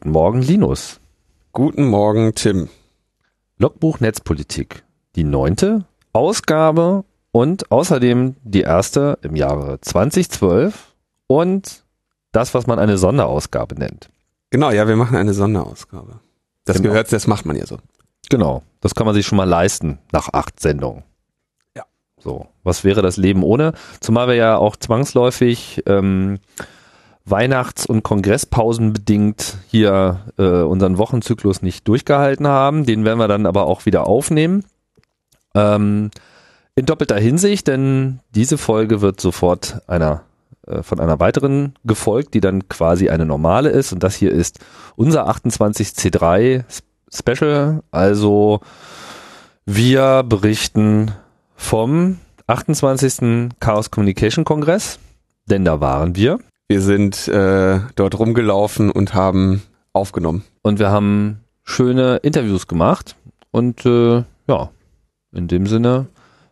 Guten Morgen, Linus. Guten Morgen, Tim. Logbuch Netzpolitik. Die neunte Ausgabe und außerdem die erste im Jahre 2012 und das, was man eine Sonderausgabe nennt. Genau, ja, wir machen eine Sonderausgabe. Das Genau. gehört, das macht man ja so. Genau, das kann man sich schon mal leisten nach acht Sendungen. Ja. So, was wäre das Leben ohne? Zumal wir ja auch zwangsläufig ähm, Weihnachts- und Kongresspausen bedingt hier äh, unseren Wochenzyklus nicht durchgehalten haben. Den werden wir dann aber auch wieder aufnehmen. Ähm, in doppelter Hinsicht, denn diese Folge wird sofort einer äh, von einer weiteren gefolgt, die dann quasi eine normale ist. Und das hier ist unser 28C3 Special. Also wir berichten vom 28. Chaos Communication Kongress, denn da waren wir. Wir sind äh, dort rumgelaufen und haben aufgenommen. Und wir haben schöne Interviews gemacht. Und äh, ja, in dem Sinne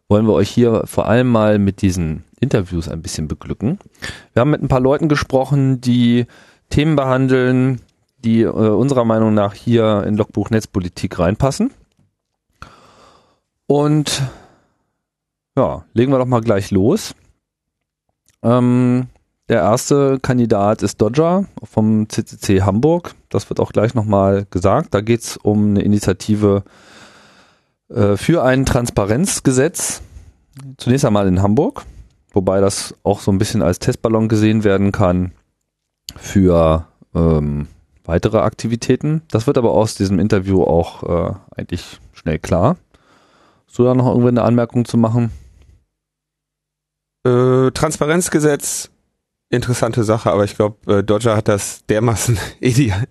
wollen wir euch hier vor allem mal mit diesen Interviews ein bisschen beglücken. Wir haben mit ein paar Leuten gesprochen, die Themen behandeln, die äh, unserer Meinung nach hier in Logbuch Netzpolitik reinpassen. Und ja, legen wir doch mal gleich los. Ähm, der erste Kandidat ist Dodger vom CCC Hamburg. Das wird auch gleich nochmal gesagt. Da geht es um eine Initiative äh, für ein Transparenzgesetz. Zunächst einmal in Hamburg, wobei das auch so ein bisschen als Testballon gesehen werden kann für ähm, weitere Aktivitäten. Das wird aber aus diesem Interview auch äh, eigentlich schnell klar. Hast du da noch irgendwie eine Anmerkung zu machen? Äh, Transparenzgesetz, interessante Sache, aber ich glaube, äh, Dodger hat das dermaßen ideal,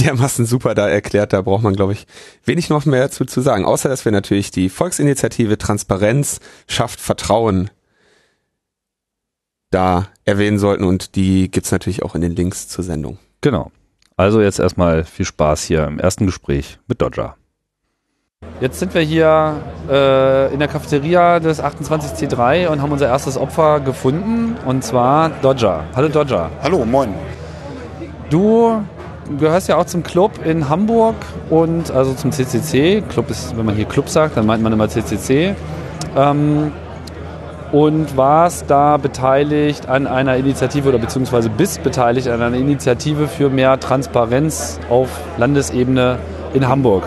dermaßen super da erklärt, da braucht man, glaube ich, wenig noch mehr dazu zu sagen. Außer, dass wir natürlich die Volksinitiative Transparenz schafft Vertrauen da erwähnen sollten und die gibt's natürlich auch in den Links zur Sendung. Genau. Also jetzt erstmal viel Spaß hier im ersten Gespräch mit Dodger. Jetzt sind wir hier äh, in der Cafeteria des 28C3 und haben unser erstes Opfer gefunden und zwar Dodger. Hallo Dodger. Hallo, moin. Du gehörst ja auch zum Club in Hamburg und also zum CCC. Club ist, wenn man hier Club sagt, dann meint man immer CCC. Ähm, und warst da beteiligt an einer Initiative oder beziehungsweise bist beteiligt an einer Initiative für mehr Transparenz auf Landesebene in Hamburg.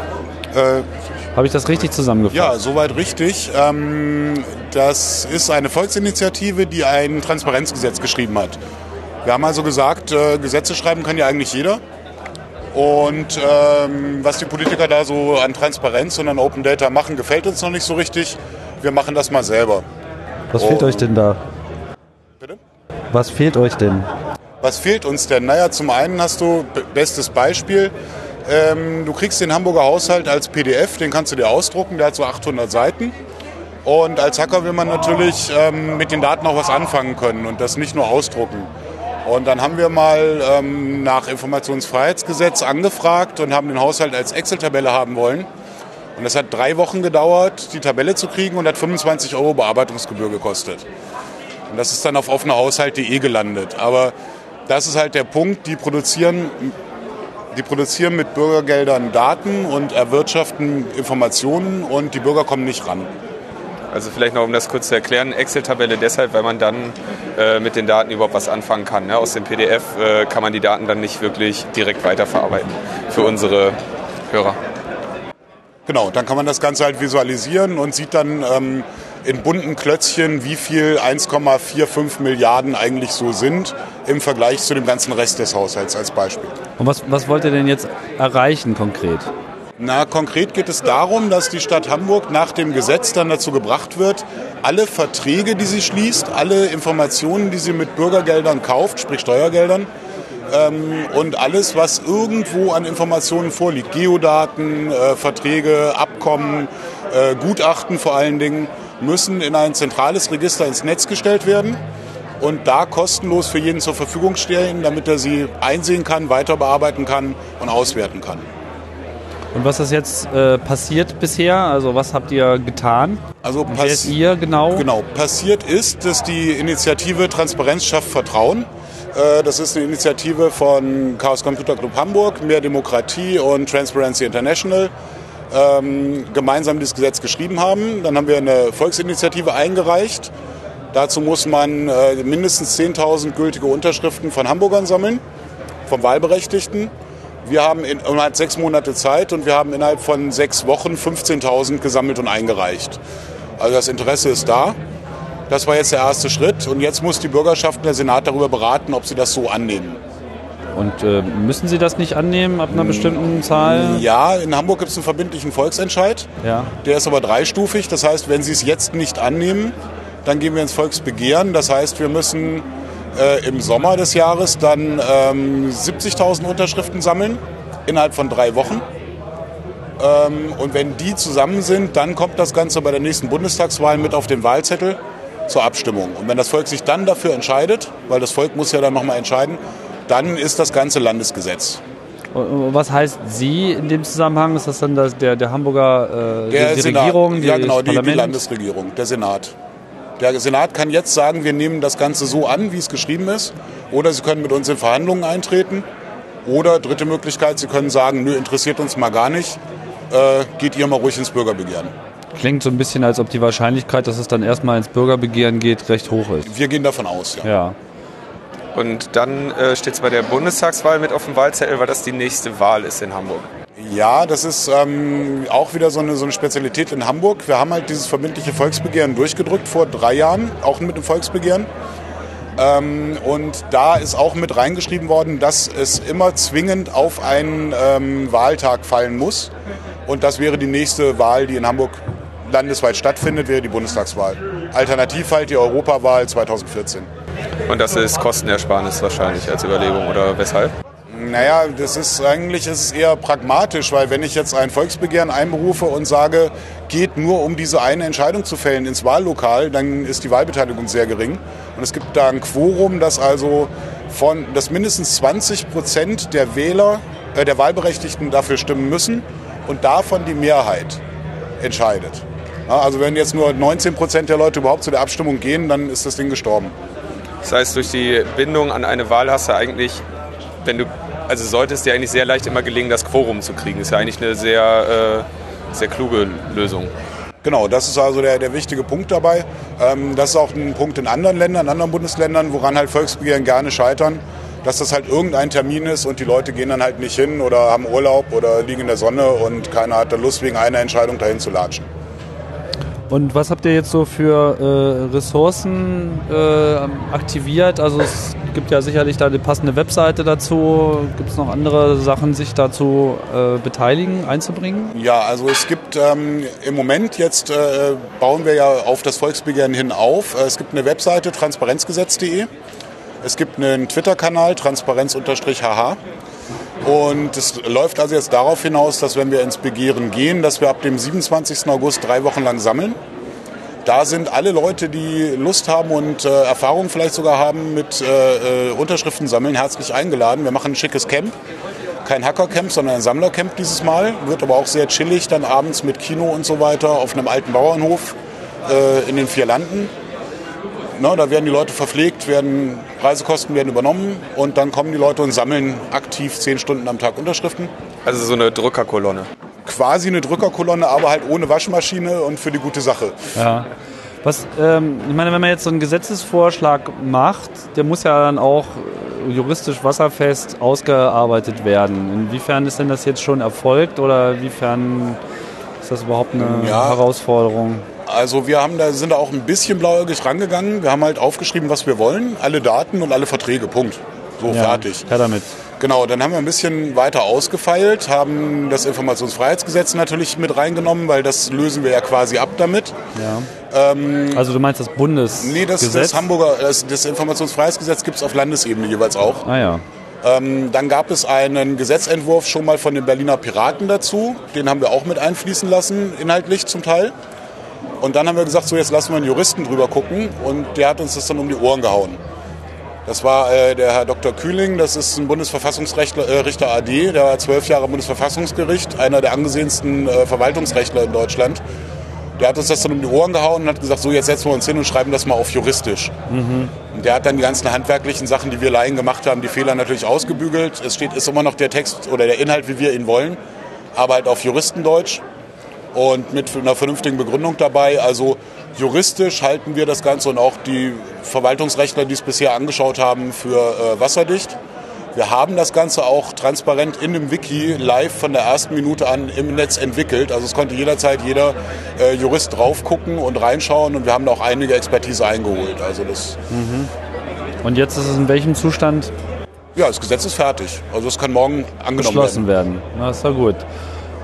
Äh, Habe ich das richtig zusammengefasst? ja, soweit richtig. Ähm, das ist eine Volksinitiative, die ein Transparenzgesetz geschrieben hat. Wir haben also gesagt, äh, Gesetze schreiben kann ja eigentlich jeder. Und ähm, was die Politiker da so an Transparenz und an Open Data machen, gefällt uns noch nicht so richtig. Wir machen das mal selber. Was fehlt euch denn da? Bitte? Was fehlt euch denn? Was fehlt uns denn? Naja, zum einen hast du, bestes Beispiel, ähm, du kriegst den Hamburger Haushalt als PDF, den kannst du dir ausdrucken, der hat so 800 Seiten. Und als Hacker will man natürlich ähm, mit den Daten auch was anfangen können und das nicht nur ausdrucken. Und dann haben wir mal ähm, nach Informationsfreiheitsgesetz angefragt und haben den Haushalt als Excel-Tabelle haben wollen. Und das hat drei Wochen gedauert, die Tabelle zu kriegen und hat 25 Euro Bearbeitungsgebühr gekostet. Und das ist dann auf offenerhaushalt.de gelandet. Aber das ist halt der Punkt, die produzieren, die produzieren mit Bürgergeldern Daten und erwirtschaften Informationen und die Bürger kommen nicht ran. Also vielleicht noch, um das kurz zu erklären, Excel-Tabelle deshalb, weil man dann äh, mit den Daten überhaupt was anfangen kann. Ne? Aus dem PDF äh, kann man die Daten dann nicht wirklich direkt weiterverarbeiten für unsere Hörer. Genau, dann kann man das Ganze halt visualisieren und sieht dann ähm, in bunten Klötzchen, wie viel 1,45 Milliarden eigentlich so sind im Vergleich zu dem ganzen Rest des Haushalts als Beispiel. Und was, was wollt ihr denn jetzt erreichen konkret? Na, konkret geht es darum, dass die Stadt Hamburg nach dem Gesetz dann dazu gebracht wird, alle Verträge, die sie schließt, alle Informationen, die sie mit Bürgergeldern kauft, sprich Steuergeldern, ähm, und alles, was irgendwo an Informationen vorliegt, Geodaten, äh, Verträge, Abkommen, äh, Gutachten vor allen Dingen, müssen in ein zentrales Register ins Netz gestellt werden und da kostenlos für jeden zur Verfügung stellen, damit er sie einsehen kann, weiter bearbeiten kann und auswerten kann. Und was ist jetzt äh, passiert bisher? Also was habt ihr getan? Also ihr genau? Genau, passiert ist, dass die Initiative Transparenz schafft Vertrauen Äh, das ist eine Initiative von Chaos Computer Club Hamburg, Mehr Demokratie und Transparency International. Ähm, gemeinsam dieses Gesetz geschrieben haben. Dann haben wir eine Volksinitiative eingereicht. Dazu muss man äh, mindestens 10.000 gültige Unterschriften von Hamburgern sammeln, vom Wahlberechtigten. Wir haben in, innerhalb sechs Monate Zeit und wir haben innerhalb von sechs Wochen 15.000 gesammelt und eingereicht. Also das Interesse ist da. Das war jetzt der erste Schritt und jetzt muss die Bürgerschaft und der Senat darüber beraten, ob sie das so annehmen. Und äh, müssen Sie das nicht annehmen ab einer bestimmten Zahl? Ja, in Hamburg gibt es einen verbindlichen Volksentscheid. Ja. Der ist aber dreistufig. Das heißt, wenn Sie es jetzt nicht annehmen, dann gehen wir ins Volksbegehren. Das heißt, wir müssen äh, im Sommer des Jahres dann ähm, 70.000 Unterschriften sammeln innerhalb von drei Wochen. Ähm, und wenn die zusammen sind, dann kommt das Ganze bei der nächsten Bundestagswahl mit auf den Wahlzettel zur Abstimmung. Und wenn das Volk sich dann dafür entscheidet, weil das Volk muss ja dann nochmal entscheiden, dann ist das Ganze Landesgesetz. Was heißt Sie in dem Zusammenhang? Ist das dann das, der, der Hamburger äh, Der die, die Senat, Regierung? ja das genau, die, die? Landesregierung, der Senat. Der Senat kann jetzt sagen, wir nehmen das Ganze so an, wie es geschrieben ist. Oder sie können mit uns in Verhandlungen eintreten. Oder dritte Möglichkeit, sie können sagen, nö, interessiert uns mal gar nicht. Äh, geht ihr mal ruhig ins Bürgerbegehren. Klingt so ein bisschen, als ob die Wahrscheinlichkeit, dass es dann erstmal ins Bürgerbegehren geht, recht hoch ist. Wir gehen davon aus, ja. Ja. Und dann äh, steht es bei der Bundestagswahl mit auf dem Wahlzettel, weil das die nächste Wahl ist in Hamburg. Ja, das ist ähm, auch wieder so eine, so eine Spezialität in Hamburg. Wir haben halt dieses verbindliche Volksbegehren durchgedrückt vor drei Jahren, auch mit dem Volksbegehren. Ähm, und da ist auch mit reingeschrieben worden, dass es immer zwingend auf einen ähm, Wahltag fallen muss. Und das wäre die nächste Wahl, die in Hamburg landesweit stattfindet, wäre die Bundestagswahl. Alternativ halt die Europawahl 2014. Und das ist Kostenersparnis wahrscheinlich als Überlegung oder weshalb? Naja, das ist eigentlich ist eher pragmatisch, weil wenn ich jetzt ein Volksbegehren einberufe und sage, geht nur um diese eine Entscheidung zu fällen ins Wahllokal, dann ist die Wahlbeteiligung sehr gering. Und es gibt da ein Quorum, dass also von, dass mindestens 20 Prozent der Wähler, äh, der Wahlberechtigten dafür stimmen müssen und davon die Mehrheit entscheidet. Also wenn jetzt nur 19 Prozent der Leute überhaupt zu der Abstimmung gehen, dann ist das Ding gestorben. Das heißt, durch die Bindung an eine Wahl hast du eigentlich, wenn du, also sollte es dir eigentlich sehr leicht immer gelingen, das Quorum zu kriegen. Ist ja eigentlich eine sehr, äh, sehr kluge Lösung. Genau, das ist also der, der wichtige Punkt dabei. Ähm, das ist auch ein Punkt in anderen Ländern, in anderen Bundesländern, woran halt Volksbegehren gerne scheitern, dass das halt irgendein Termin ist und die Leute gehen dann halt nicht hin oder haben Urlaub oder liegen in der Sonne und keiner hat da Lust, wegen einer Entscheidung dahin zu latschen. Und was habt ihr jetzt so für äh, Ressourcen äh, aktiviert? Also es gibt ja sicherlich da eine passende Webseite dazu. Gibt es noch andere Sachen, sich dazu äh, beteiligen, einzubringen? Ja, also es gibt ähm, im Moment jetzt äh, bauen wir ja auf das Volksbegehren hin auf. Äh, Es gibt eine Webseite transparenzgesetz.de. Es gibt einen Twitter-Kanal transparenz-hh. Und es läuft also jetzt darauf hinaus, dass wenn wir ins Begehren gehen, dass wir ab dem 27. August drei Wochen lang sammeln. Da sind alle Leute, die Lust haben und äh, Erfahrung vielleicht sogar haben mit äh, äh, Unterschriften sammeln, herzlich eingeladen. Wir machen ein schickes Camp. Kein Hackercamp, sondern ein Sammlercamp dieses Mal. Wird aber auch sehr chillig, dann abends mit Kino und so weiter auf einem alten Bauernhof äh, in den vier Landen. Na, da werden die Leute verpflegt, werden Reisekosten werden übernommen und dann kommen die Leute und sammeln aktiv zehn Stunden am Tag Unterschriften. Also so eine Drückerkolonne. Quasi eine Drückerkolonne, aber halt ohne Waschmaschine und für die gute Sache. Ja. Was, ähm, ich meine, wenn man jetzt so einen Gesetzesvorschlag macht, der muss ja dann auch äh, juristisch wasserfest ausgearbeitet werden. Inwiefern ist denn das jetzt schon erfolgt oder inwiefern ist das überhaupt eine Ja. Herausforderung? Also wir haben da, sind da auch ein bisschen blauäugig rangegangen. Wir haben halt aufgeschrieben, was wir wollen, alle Daten und alle Verträge, Punkt. So, fertig. Ja, damit. Genau, dann haben wir ein bisschen weiter ausgefeilt, haben das Informationsfreiheitsgesetz natürlich mit reingenommen, weil das lösen wir ja quasi ab damit. Ja. also du meinst das Bundesgesetz? Nee, das, das Hamburger, das, das Informationsfreiheitsgesetz gibt es auf Landesebene jeweils auch. Ah ja. Ähm, dann gab es einen Gesetzentwurf schon mal von den Berliner Piraten dazu. Den haben wir auch mit einfließen lassen, inhaltlich zum Teil. Und dann haben wir gesagt, so jetzt lassen wir einen Juristen drüber gucken. Und der hat uns das dann um die Ohren gehauen. Das war äh, der Herr Dr. Kühling, das ist ein Bundesverfassungsrichter äh, Richter AD, der war zwölf Jahre im Bundesverfassungsgericht, einer der angesehensten äh, Verwaltungsrechtler in Deutschland. Der hat uns das dann um die Ohren gehauen und hat gesagt, so jetzt setzen wir uns hin und schreiben das mal auf juristisch. Und der hat dann die ganzen handwerklichen Sachen, die wir Laien gemacht haben, die Fehler natürlich ausgebügelt. Es steht, ist immer noch der Text oder der Inhalt, wie wir ihn wollen, aber halt auf Juristendeutsch und mit einer vernünftigen Begründung dabei. Also juristisch halten wir das Ganze und auch die Verwaltungsrechtler, die es bisher angeschaut haben, für äh, wasserdicht. Wir haben das Ganze auch transparent in dem Wiki live von der ersten Minute an im Netz entwickelt. Also es konnte jederzeit jeder äh, Jurist drauf gucken und reinschauen und wir haben da auch einige Expertise eingeholt. Also das, Und jetzt ist es in welchem Zustand ja, das Gesetz ist fertig. Also es kann morgen angenommen beschlossen werden. werden? Na, ist ja gut.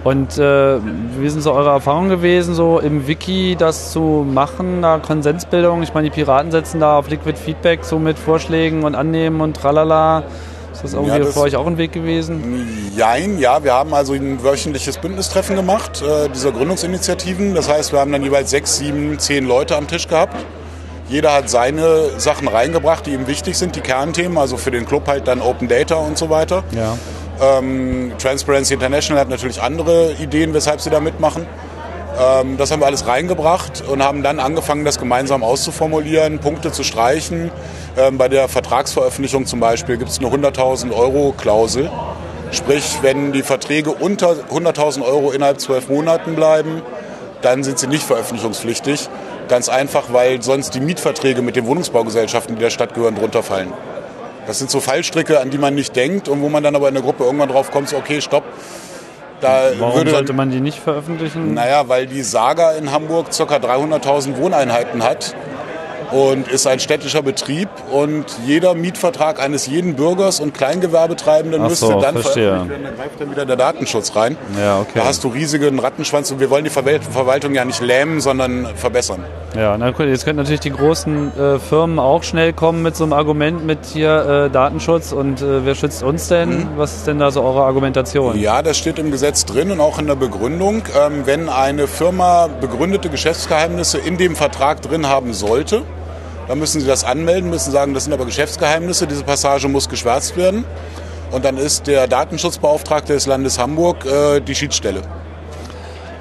Und äh, wie sind so eure Erfahrungen gewesen, so im Wiki das zu machen, da Konsensbildung? Ich meine, die Piraten setzen da auf Liquid Feedback so mit Vorschlägen und Annehmen und tralala. Ist das irgendwie Ja, das- für euch auch ein Weg gewesen? Jein, ja, wir haben also ein wöchentliches Bündnistreffen gemacht, äh, dieser Gründungsinitiativen. Das heißt, wir haben dann jeweils sechs, sieben, zehn Leute am Tisch gehabt. Jeder hat seine Sachen reingebracht, die ihm wichtig sind, die Kernthemen, also für den Club halt dann Open Data und so weiter. Ja. Ähm, Transparency International hat natürlich andere Ideen, weshalb sie da mitmachen. Ähm, das haben wir alles reingebracht und haben dann angefangen, das gemeinsam auszuformulieren, Punkte zu streichen. Ähm, bei der Vertragsveröffentlichung zum Beispiel gibt es eine 100.000 Euro Klausel. Sprich, wenn die Verträge unter 100.000 Euro innerhalb zwölf Monaten bleiben, dann sind sie nicht veröffentlichungspflichtig. Ganz einfach, weil sonst die Mietverträge mit den Wohnungsbaugesellschaften, die der Stadt gehören, drunter fallen. Das sind so Fallstricke, an die man nicht denkt und wo man dann aber in der Gruppe irgendwann drauf kommt, so, okay, stopp. Da Warum würde sollte man die nicht veröffentlichen? naja, weil die Saga in Hamburg ca. 300.000 Wohneinheiten hat und ist ein städtischer Betrieb und jeder Mietvertrag eines jeden Bürgers und Kleingewerbetreibenden Ach müsste so, dann verstehe. veröffentlicht werden, dann greift dann wieder der Datenschutz rein. Ja, okay. Da hast du riesigen Rattenschwanz und wir wollen die Verwalt- Verwaltung ja nicht lähmen, sondern verbessern. Ja, na gut, jetzt könnten natürlich die großen äh, Firmen auch schnell kommen mit so einem Argument mit hier äh, Datenschutz und äh, wer schützt uns denn? Was ist denn da so eure Argumentation? Ja, das steht im Gesetz drin und auch in der Begründung. Ähm, wenn eine Firma begründete Geschäftsgeheimnisse in dem Vertrag drin haben sollte, dann müssen sie das anmelden, müssen sagen, das sind aber Geschäftsgeheimnisse, diese Passage muss geschwärzt werden. Und dann ist der Datenschutzbeauftragte des Landes Hamburg äh, die Schiedsstelle.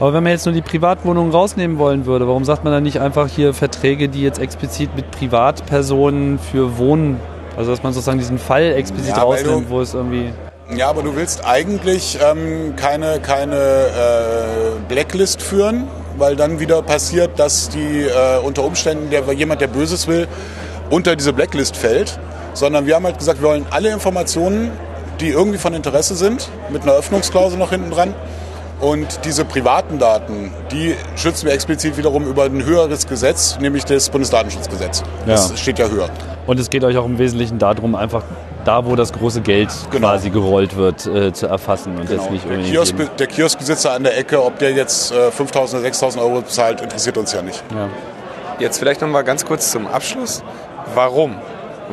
Aber wenn man jetzt nur die Privatwohnungen rausnehmen wollen würde, warum sagt man dann nicht einfach hier Verträge, die jetzt explizit mit Privatpersonen für Wohnen, also dass man sozusagen diesen Fall explizit Ja, rausnimmt, du- wo es irgendwie... Ja, aber du willst eigentlich ähm, keine, keine äh, Blacklist führen, weil dann wieder passiert, dass die äh, unter Umständen der jemand, der Böses will, unter diese Blacklist fällt. Sondern wir haben halt gesagt, wir wollen alle Informationen, die irgendwie von Interesse sind, mit einer Öffnungsklausel noch hinten dran. Und diese privaten Daten, die schützen wir explizit wiederum über ein höheres Gesetz, nämlich das Bundesdatenschutzgesetz. Das Ja. steht ja höher. Und es geht euch auch im Wesentlichen darum, einfach da, wo das große Geld Genau. quasi gerollt wird, äh, zu erfassen und jetzt nicht Der, irgendwie... Kiosk, der Kioskbesitzer an der Ecke, ob der jetzt äh, 5.000 oder 6.000 Euro bezahlt, interessiert uns ja nicht. ja. Jetzt vielleicht noch mal ganz kurz zum Abschluss. Warum?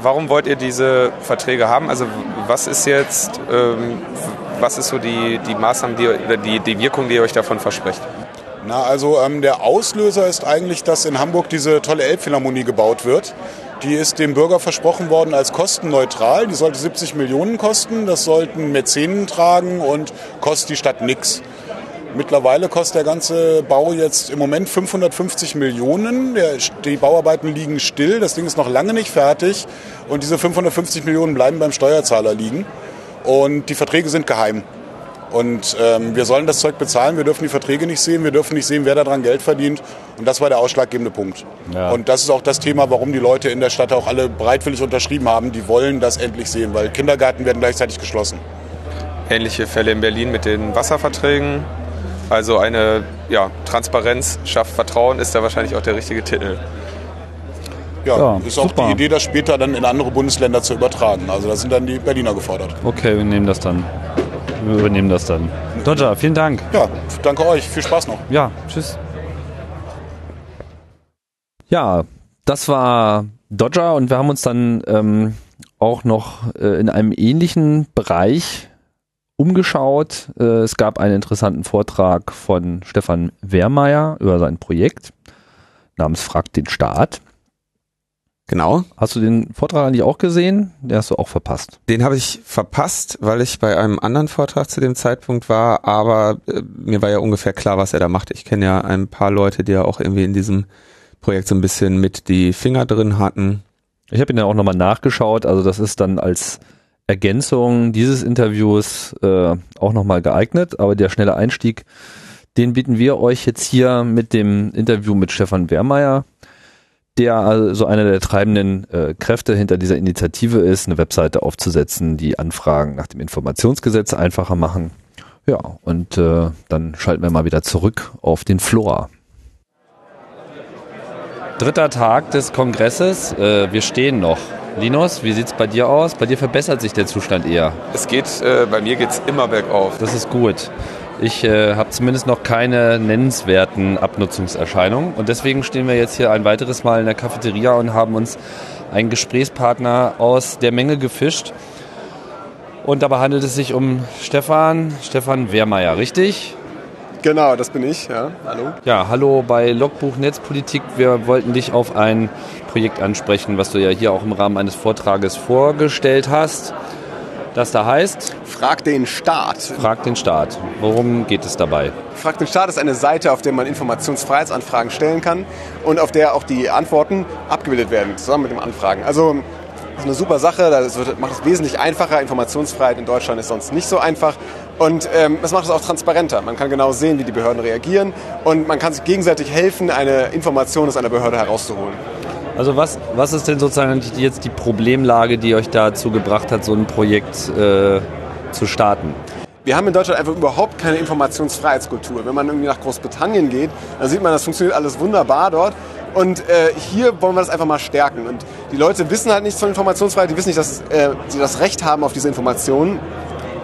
Warum wollt ihr diese Verträge haben? Also was ist jetzt, ähm, was ist so die, die Maßnahmen, die, oder die, die Wirkung, die ihr euch davon versprecht? Na, also ähm, der Auslöser ist eigentlich, dass in Hamburg diese tolle Elbphilharmonie gebaut wird. Die ist dem Bürger versprochen worden als kostenneutral. Die sollte 70 Millionen kosten. Das sollten Mäzenen tragen und kostet die Stadt nix. Mittlerweile kostet der ganze Bau jetzt im Moment 550 Millionen. Die Bauarbeiten liegen still. Das Ding ist noch lange nicht fertig. Und diese 550 Millionen bleiben beim Steuerzahler liegen. Und die Verträge sind geheim. Und ähm, wir sollen das Zeug bezahlen, wir dürfen die Verträge nicht sehen, wir dürfen nicht sehen, wer daran Geld verdient. Und das war der ausschlaggebende Punkt. Ja. Und das ist auch das Thema, warum die Leute in der Stadt auch alle bereitwillig unterschrieben haben. Die wollen das endlich sehen, weil Kindergärten werden gleichzeitig geschlossen. Ähnliche Fälle in Berlin mit den Wasserverträgen. Also eine ja, Transparenz schafft Vertrauen ist da wahrscheinlich auch der richtige Titel. Ja, Ja, ist auch super. die Idee, das später dann in andere Bundesländer zu übertragen. Also da sind dann die Berliner gefordert. Okay, wir nehmen das dann. Wir übernehmen das dann. Dodger, vielen Dank. Ja, danke euch, viel Spaß noch. Ja, tschüss. Ja, das war Dodger und wir haben uns dann ähm, auch noch äh, in einem ähnlichen Bereich umgeschaut. Äh, es gab einen interessanten Vortrag von Stefan Wehrmeier über sein Projekt namens Frag den Staat. Genau. Hast du den Vortrag eigentlich auch gesehen? Den hast du auch verpasst. Den habe ich verpasst, weil ich bei einem anderen Vortrag zu dem Zeitpunkt war, aber äh, mir war ja ungefähr klar, was er da macht. Ich kenne ja ein paar Leute, die ja auch irgendwie in diesem Projekt so ein bisschen mit die Finger drin hatten. Ich habe ihn ja auch nochmal nachgeschaut, also das ist dann als Ergänzung dieses Interviews äh, auch nochmal geeignet, aber der schnelle Einstieg, den bieten wir euch jetzt hier mit dem Interview mit Stefan Wehrmeier der also einer der treibenden äh, Kräfte hinter dieser Initiative ist, eine Webseite aufzusetzen, die Anfragen nach dem Informationsgesetz einfacher machen. Ja, und äh, dann schalten wir mal wieder zurück auf den Flora. Dritter Tag des Kongresses. Äh, wir stehen noch. Linus, wie sieht es bei dir aus? Bei dir verbessert sich der Zustand eher. Es geht, äh, bei mir geht es immer bergauf. Das ist gut. Ich äh, habe zumindest noch keine nennenswerten Abnutzungserscheinungen und deswegen stehen wir jetzt hier ein weiteres Mal in der Cafeteria und haben uns einen Gesprächspartner aus der Menge gefischt. Und dabei handelt es sich um Stefan, Stefan Wehrmeier, richtig? Genau, das bin ich, ja. Hallo. Ja, hallo bei Logbuch Netzpolitik. Wir wollten dich auf ein Projekt ansprechen, was du ja hier auch im Rahmen eines Vortrages vorgestellt hast. Das da heißt? Frag den Staat. Frag den Staat. Worum geht es dabei? Frag den Staat ist eine Seite, auf der man Informationsfreiheitsanfragen stellen kann und auf der auch die Antworten abgebildet werden, zusammen mit den Anfragen. Also das ist eine super Sache, das macht es wesentlich einfacher. Informationsfreiheit in Deutschland ist sonst nicht so einfach. Und ähm, das macht es auch transparenter. Man kann genau sehen, wie die Behörden reagieren und man kann sich gegenseitig helfen, eine Information aus einer Behörde herauszuholen. Also was, was ist denn sozusagen jetzt die Problemlage, die euch dazu gebracht hat, so ein Projekt äh, zu starten? Wir haben in Deutschland einfach überhaupt keine Informationsfreiheitskultur. Wenn man irgendwie nach Großbritannien geht, dann sieht man, das funktioniert alles wunderbar dort. Und äh, hier wollen wir das einfach mal stärken. Und die Leute wissen halt nichts von Informationsfreiheit, die wissen nicht, dass äh, sie das Recht haben auf diese Informationen.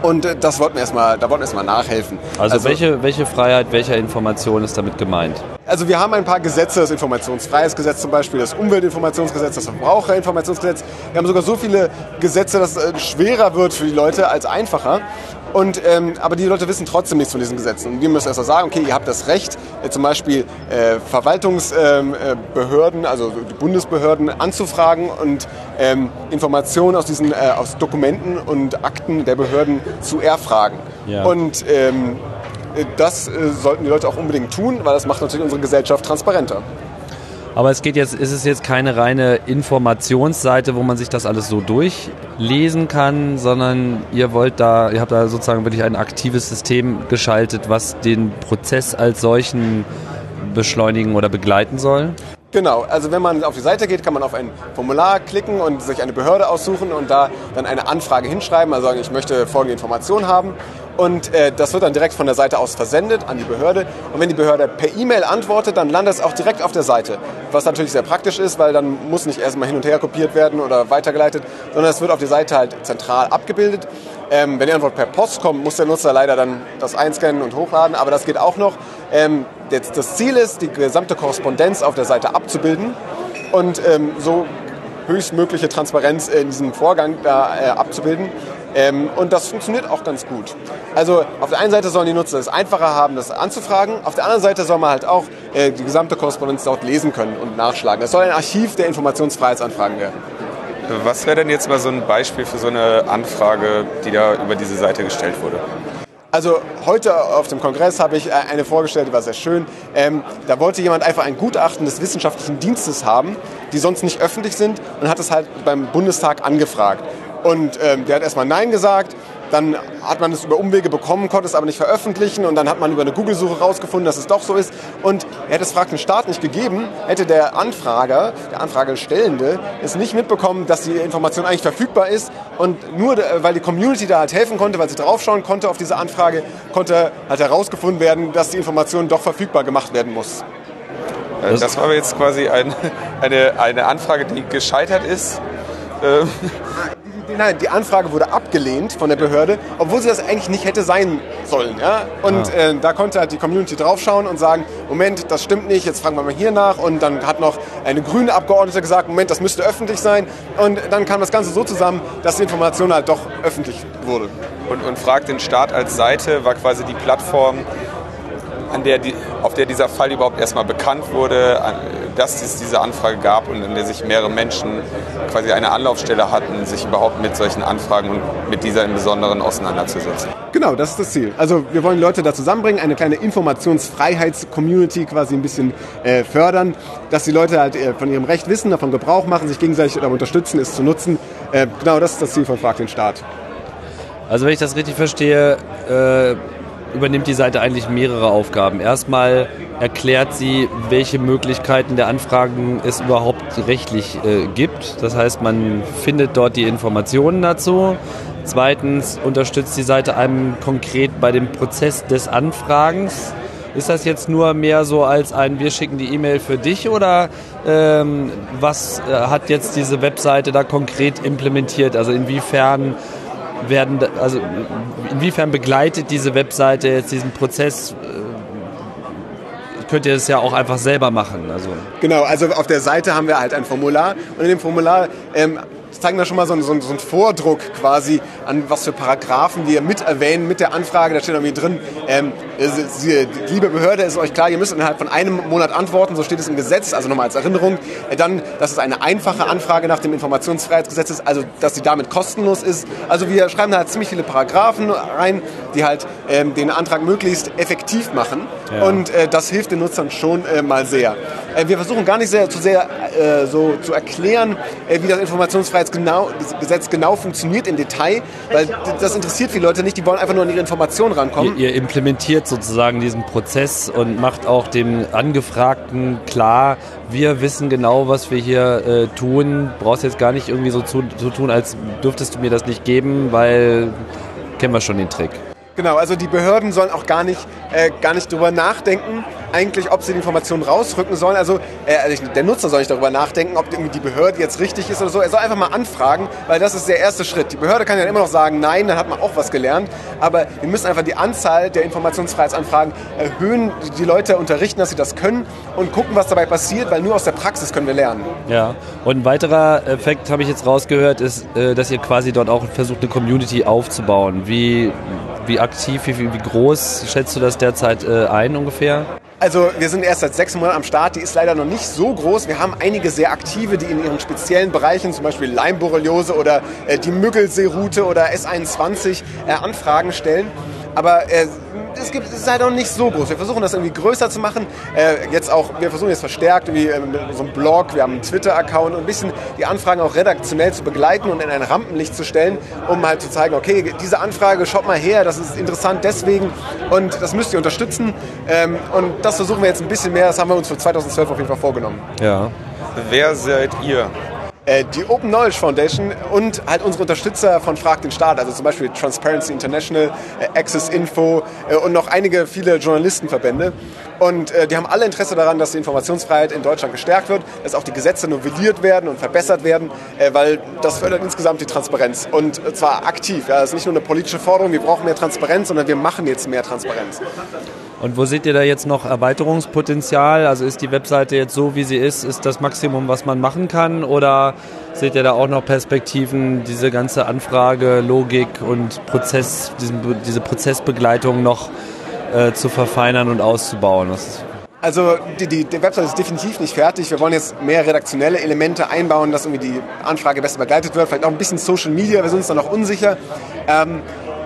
Und äh, das wollten wir erstmal, da wollten wir erstmal nachhelfen. Also, also welche, welche Freiheit welcher Information ist damit gemeint? Also wir haben ein paar Gesetze, das Informationsfreiheitsgesetz zum Beispiel, das Umweltinformationsgesetz, das Verbraucherinformationsgesetz. Wir haben sogar so viele Gesetze, dass es schwerer wird für die Leute als einfacher. Und, ähm, aber die Leute wissen trotzdem nichts von diesen Gesetzen. Und wir müssen erst mal sagen, okay, ihr habt das Recht, äh, zum Beispiel äh, Verwaltungsbehörden, ähm, äh, also die Bundesbehörden anzufragen und ähm, Informationen aus diesen äh, aus Dokumenten und Akten der Behörden zu erfragen. Ja. Und ähm, das äh, sollten die Leute auch unbedingt tun, weil das macht natürlich unsere Gesellschaft transparenter. Aber es geht jetzt, ist es jetzt keine reine Informationsseite, wo man sich das alles so durchlesen kann, sondern ihr wollt da, ihr habt da sozusagen wirklich ein aktives System geschaltet, was den Prozess als solchen beschleunigen oder begleiten soll? Genau, also wenn man auf die Seite geht, kann man auf ein Formular klicken und sich eine Behörde aussuchen und da dann eine Anfrage hinschreiben, also sagen, ich möchte folgende Informationen haben. Und äh, das wird dann direkt von der Seite aus versendet an die Behörde. Und wenn die Behörde per E-Mail antwortet, dann landet es auch direkt auf der Seite. Was natürlich sehr praktisch ist, weil dann muss nicht erstmal hin und her kopiert werden oder weitergeleitet, sondern es wird auf der Seite halt zentral abgebildet. Ähm, wenn die Antwort per Post kommt, muss der Nutzer leider dann das einscannen und hochladen, aber das geht auch noch. Ähm, jetzt das Ziel ist, die gesamte Korrespondenz auf der Seite abzubilden und ähm, so höchstmögliche Transparenz in diesem Vorgang da äh, abzubilden. Ähm, und das funktioniert auch ganz gut. Also auf der einen Seite sollen die Nutzer es einfacher haben, das anzufragen. Auf der anderen Seite soll man halt auch äh, die gesamte Korrespondenz dort lesen können und nachschlagen. Es soll ein Archiv der Informationsfreiheitsanfragen werden. Was wäre denn jetzt mal so ein Beispiel für so eine Anfrage, die da über diese Seite gestellt wurde? Also heute auf dem Kongress habe ich äh, eine vorgestellt, die war sehr schön. Ähm, da wollte jemand einfach ein Gutachten des wissenschaftlichen Dienstes haben, die sonst nicht öffentlich sind und hat es halt beim Bundestag angefragt. Und ähm, der hat erstmal Nein gesagt. Dann hat man es über Umwege bekommen, konnte es aber nicht veröffentlichen und dann hat man über eine Google-Suche herausgefunden, dass es doch so ist. Und hätte es Frag den Staat nicht gegeben, hätte der Anfrager, der Anfragestellende, es nicht mitbekommen, dass die Information eigentlich verfügbar ist. Und nur äh, weil die Community da halt helfen konnte, weil sie draufschauen konnte auf diese Anfrage, konnte halt herausgefunden werden, dass die Information doch verfügbar gemacht werden muss. Das war jetzt quasi ein, eine, eine Anfrage, die gescheitert ist. Nein, die Anfrage wurde abgelehnt von der Behörde, obwohl sie das eigentlich nicht hätte sein sollen. Ja? Und ja. Äh, da konnte halt die Community draufschauen und sagen, Moment, das stimmt nicht, jetzt fragen wir mal hier nach. Und dann hat noch eine grüne Abgeordnete gesagt, Moment, das müsste öffentlich sein. Und dann kam das Ganze so zusammen, dass die Information halt doch öffentlich wurde. Und, und fragt den Staat als Seite war quasi die Plattform, an der die, auf der dieser Fall überhaupt erstmal bekannt wurde, dass es diese Anfrage gab und in der sich mehrere Menschen quasi eine Anlaufstelle hatten, sich überhaupt mit solchen Anfragen und mit dieser im Besonderen auseinanderzusetzen. Genau, das ist das Ziel. Also wir wollen Leute da zusammenbringen, eine kleine Informationsfreiheits-Community quasi ein bisschen äh, fördern, dass die Leute halt äh, von ihrem Recht wissen, davon Gebrauch machen, sich gegenseitig dabei unterstützen, es zu nutzen. Äh, genau, das ist das Ziel von Frag den Staat. Also wenn ich das richtig verstehe, äh, übernimmt die Seite eigentlich mehrere Aufgaben. Erstmal erklärt sie, welche Möglichkeiten der Anfragen es überhaupt rechtlich äh, gibt. Das heißt, man findet dort die Informationen dazu. Zweitens unterstützt die Seite einem konkret bei dem Prozess des Anfragens. Ist das jetzt nur mehr so als ein Wir schicken die E-Mail für dich oder ähm, was äh, hat jetzt diese Webseite da konkret implementiert? Also inwiefern werden, also inwiefern begleitet diese Webseite jetzt diesen Prozess? Könnt ihr das ja auch einfach selber machen. Also. Genau, also auf der Seite haben wir halt ein Formular und in dem Formular ähm, zeigen da schon mal so einen, so, einen, Vordruck quasi an was für Paragraphen wir mit erwähnen mit der Anfrage. Da steht irgendwie drin, ähm, Sie, liebe Behörde, ist euch klar, ihr müsst innerhalb von einem Monat antworten, so steht es im Gesetz, also nochmal als Erinnerung. Äh, dann, dass es eine einfache Anfrage nach dem Informationsfreiheitsgesetz ist, also dass sie damit kostenlos ist. Also wir schreiben da halt ziemlich viele Paragraphen rein, die halt ähm, den Antrag möglichst effektiv machen. Ja. Und äh, das hilft den Nutzern schon äh, mal sehr. Äh, wir versuchen gar nicht sehr, zu sehr äh, so zu erklären, äh, wie das Informationsfreiheitsgesetz genau, genau funktioniert im Detail, weil das interessiert viele Leute nicht, die wollen einfach nur an ihre Informationen rankommen. Ihr, ihr implementiert sozusagen diesen Prozess und macht auch dem Angefragten klar, wir wissen genau, was wir hier äh, tun. Brauchst jetzt gar nicht irgendwie so zu, zu tun, als dürftest du mir das nicht geben, weil kennen wir schon den Trick. Genau, also die Behörden sollen auch gar nicht, äh, gar nicht drüber nachdenken, eigentlich, ob sie die Informationen rausrücken sollen. Also, äh, also der Nutzer soll nicht darüber nachdenken, ob irgendwie die Behörde jetzt richtig ist oder so. Er soll einfach mal anfragen, weil das ist der erste Schritt. Die Behörde kann ja immer noch sagen, nein, dann hat man auch was gelernt. Aber wir müssen einfach die Anzahl der Informationsfreiheitsanfragen erhöhen, die Leute unterrichten, dass sie das können und gucken, was dabei passiert, weil nur aus der Praxis können wir lernen. Ja, und ein weiterer Effekt, habe ich jetzt rausgehört, ist, äh, dass ihr quasi dort auch versucht, eine Community aufzubauen. Wie wie aktiv, wie, wie groß schätzt du das derzeit äh, ein ungefähr? Also wir sind erst seit sechs Monaten am Start, die ist leider noch nicht so groß. Wir haben einige sehr aktive, die in ihren speziellen Bereichen, zum Beispiel Leimborreliose oder äh, die Müggelseeroute oder S21 äh, Anfragen stellen. Aber äh, es, gibt, es ist halt auch nicht so groß. Wir versuchen das irgendwie größer zu machen. Äh, jetzt auch, wir versuchen jetzt verstärkt irgendwie äh, mit so einem Blog, wir haben einen Twitter-Account und ein bisschen die Anfragen auch redaktionell zu begleiten und in ein Rampenlicht zu stellen, um halt zu zeigen, okay, diese Anfrage, schaut mal her, das ist interessant deswegen und das müsst ihr unterstützen. Ähm, und das versuchen wir jetzt ein bisschen mehr, das haben wir uns für 2012 auf jeden Fall vorgenommen. Ja. Wer seid ihr? Äh, die Open Knowledge Foundation und halt unsere Unterstützer von Frag den Staat, also zum Beispiel Transparency International, äh, Access Info äh, und noch einige viele Journalistenverbände. Und die haben alle Interesse daran, dass die Informationsfreiheit in Deutschland gestärkt wird, dass auch die Gesetze novelliert werden und verbessert werden, weil das fördert insgesamt die Transparenz. Und zwar aktiv. Ja, das ist nicht nur eine politische Forderung, wir brauchen mehr Transparenz, sondern wir machen jetzt mehr Transparenz. Und wo seht ihr da jetzt noch Erweiterungspotenzial? Also ist die Webseite jetzt so, wie sie ist, ist das Maximum, was man machen kann? Oder seht ihr da auch noch Perspektiven, diese ganze Anfrage, Logik und Prozess, diesen, diese Prozessbegleitung noch äh, zu verfeinern und auszubauen? also die, die, die, Website ist definitiv nicht fertig. Wir wollen jetzt mehr redaktionelle Elemente einbauen, dass irgendwie die Anfrage besser begleitet wird. Vielleicht auch ein bisschen Social Media, wir sind uns da noch unsicher. Ähm,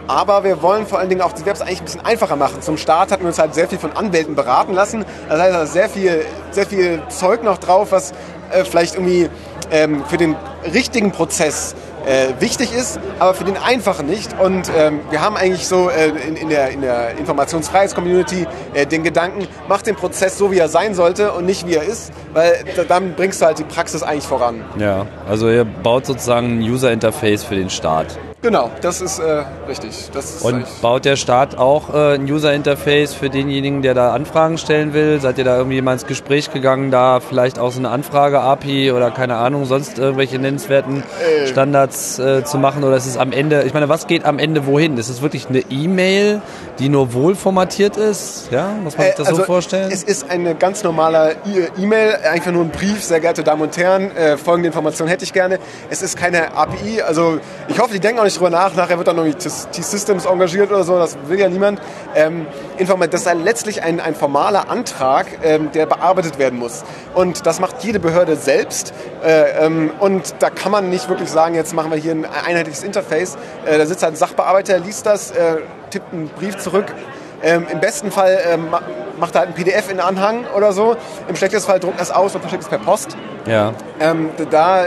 aber wir wollen vor allen Dingen auch die Webs eigentlich ein bisschen einfacher machen. Zum Start hatten wir uns halt sehr viel von Anwälten beraten lassen. Das heißt, da ist sehr viel, sehr viel Zeug noch drauf, was äh, vielleicht irgendwie ähm, für den richtigen Prozess äh, wichtig ist, aber für den einfachen nicht. Und ähm, wir haben eigentlich so äh, in, in, der, in der Informationsfreiheits-Community äh, den Gedanken, mach den Prozess so, wie er sein sollte und nicht, wie er ist, weil dann bringst du halt die Praxis eigentlich voran. Ja, also ihr baut sozusagen ein User-Interface für den Start. Genau, das ist äh, richtig. Das ist und baut der Staat auch äh, ein User-Interface für denjenigen, der da Anfragen stellen will? Seid ihr da irgendwie mal ins Gespräch gegangen, da vielleicht auch so eine Anfrage-API oder keine Ahnung, sonst irgendwelche nennenswerten äh. Standards äh, zu machen? Oder ist es am Ende, ich meine, was geht am Ende wohin? Ist es wirklich eine E-Mail, die nur wohl formatiert ist? Ja, muss man sich das also so vorstellen? Es ist eine ganz normale E-Mail, einfach nur ein Brief, sehr geehrte Damen und Herren, äh, folgende Information hätte ich gerne. Es ist keine API, also ich hoffe, die denken auch nicht nicht drüber nach, nachher wird dann irgendwie T-Systems engagiert oder so, das will ja niemand. Ähm, das ist dann letztlich ein, ein formaler Antrag, ähm, der bearbeitet werden muss. Und das macht jede Behörde selbst. Äh, ähm, und da kann man nicht wirklich sagen, jetzt machen wir hier ein einheitliches Interface. Äh, da sitzt ein Sachbearbeiter, liest das, äh, tippt einen Brief zurück. Ähm, Im besten Fall ähm, macht er halt ein PDF in den Anhang oder so. Im schlechtesten Fall druckt er es aus und verschickt es per Post. Ja. Ähm, da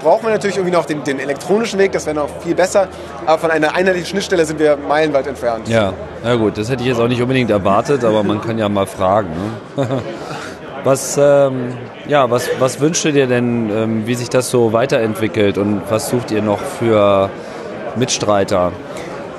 brauchen wir natürlich irgendwie noch den, den, elektronischen Weg, das wäre noch viel besser. Aber von einer einheitlichen Schnittstelle sind wir meilenweit entfernt. Ja, na gut, das hätte ich jetzt auch nicht unbedingt erwartet, aber man kann ja mal fragen. Ne? was, ähm, ja, was, was wünscht ihr dir denn, ähm, wie sich das so weiterentwickelt und was sucht ihr noch für Mitstreiter?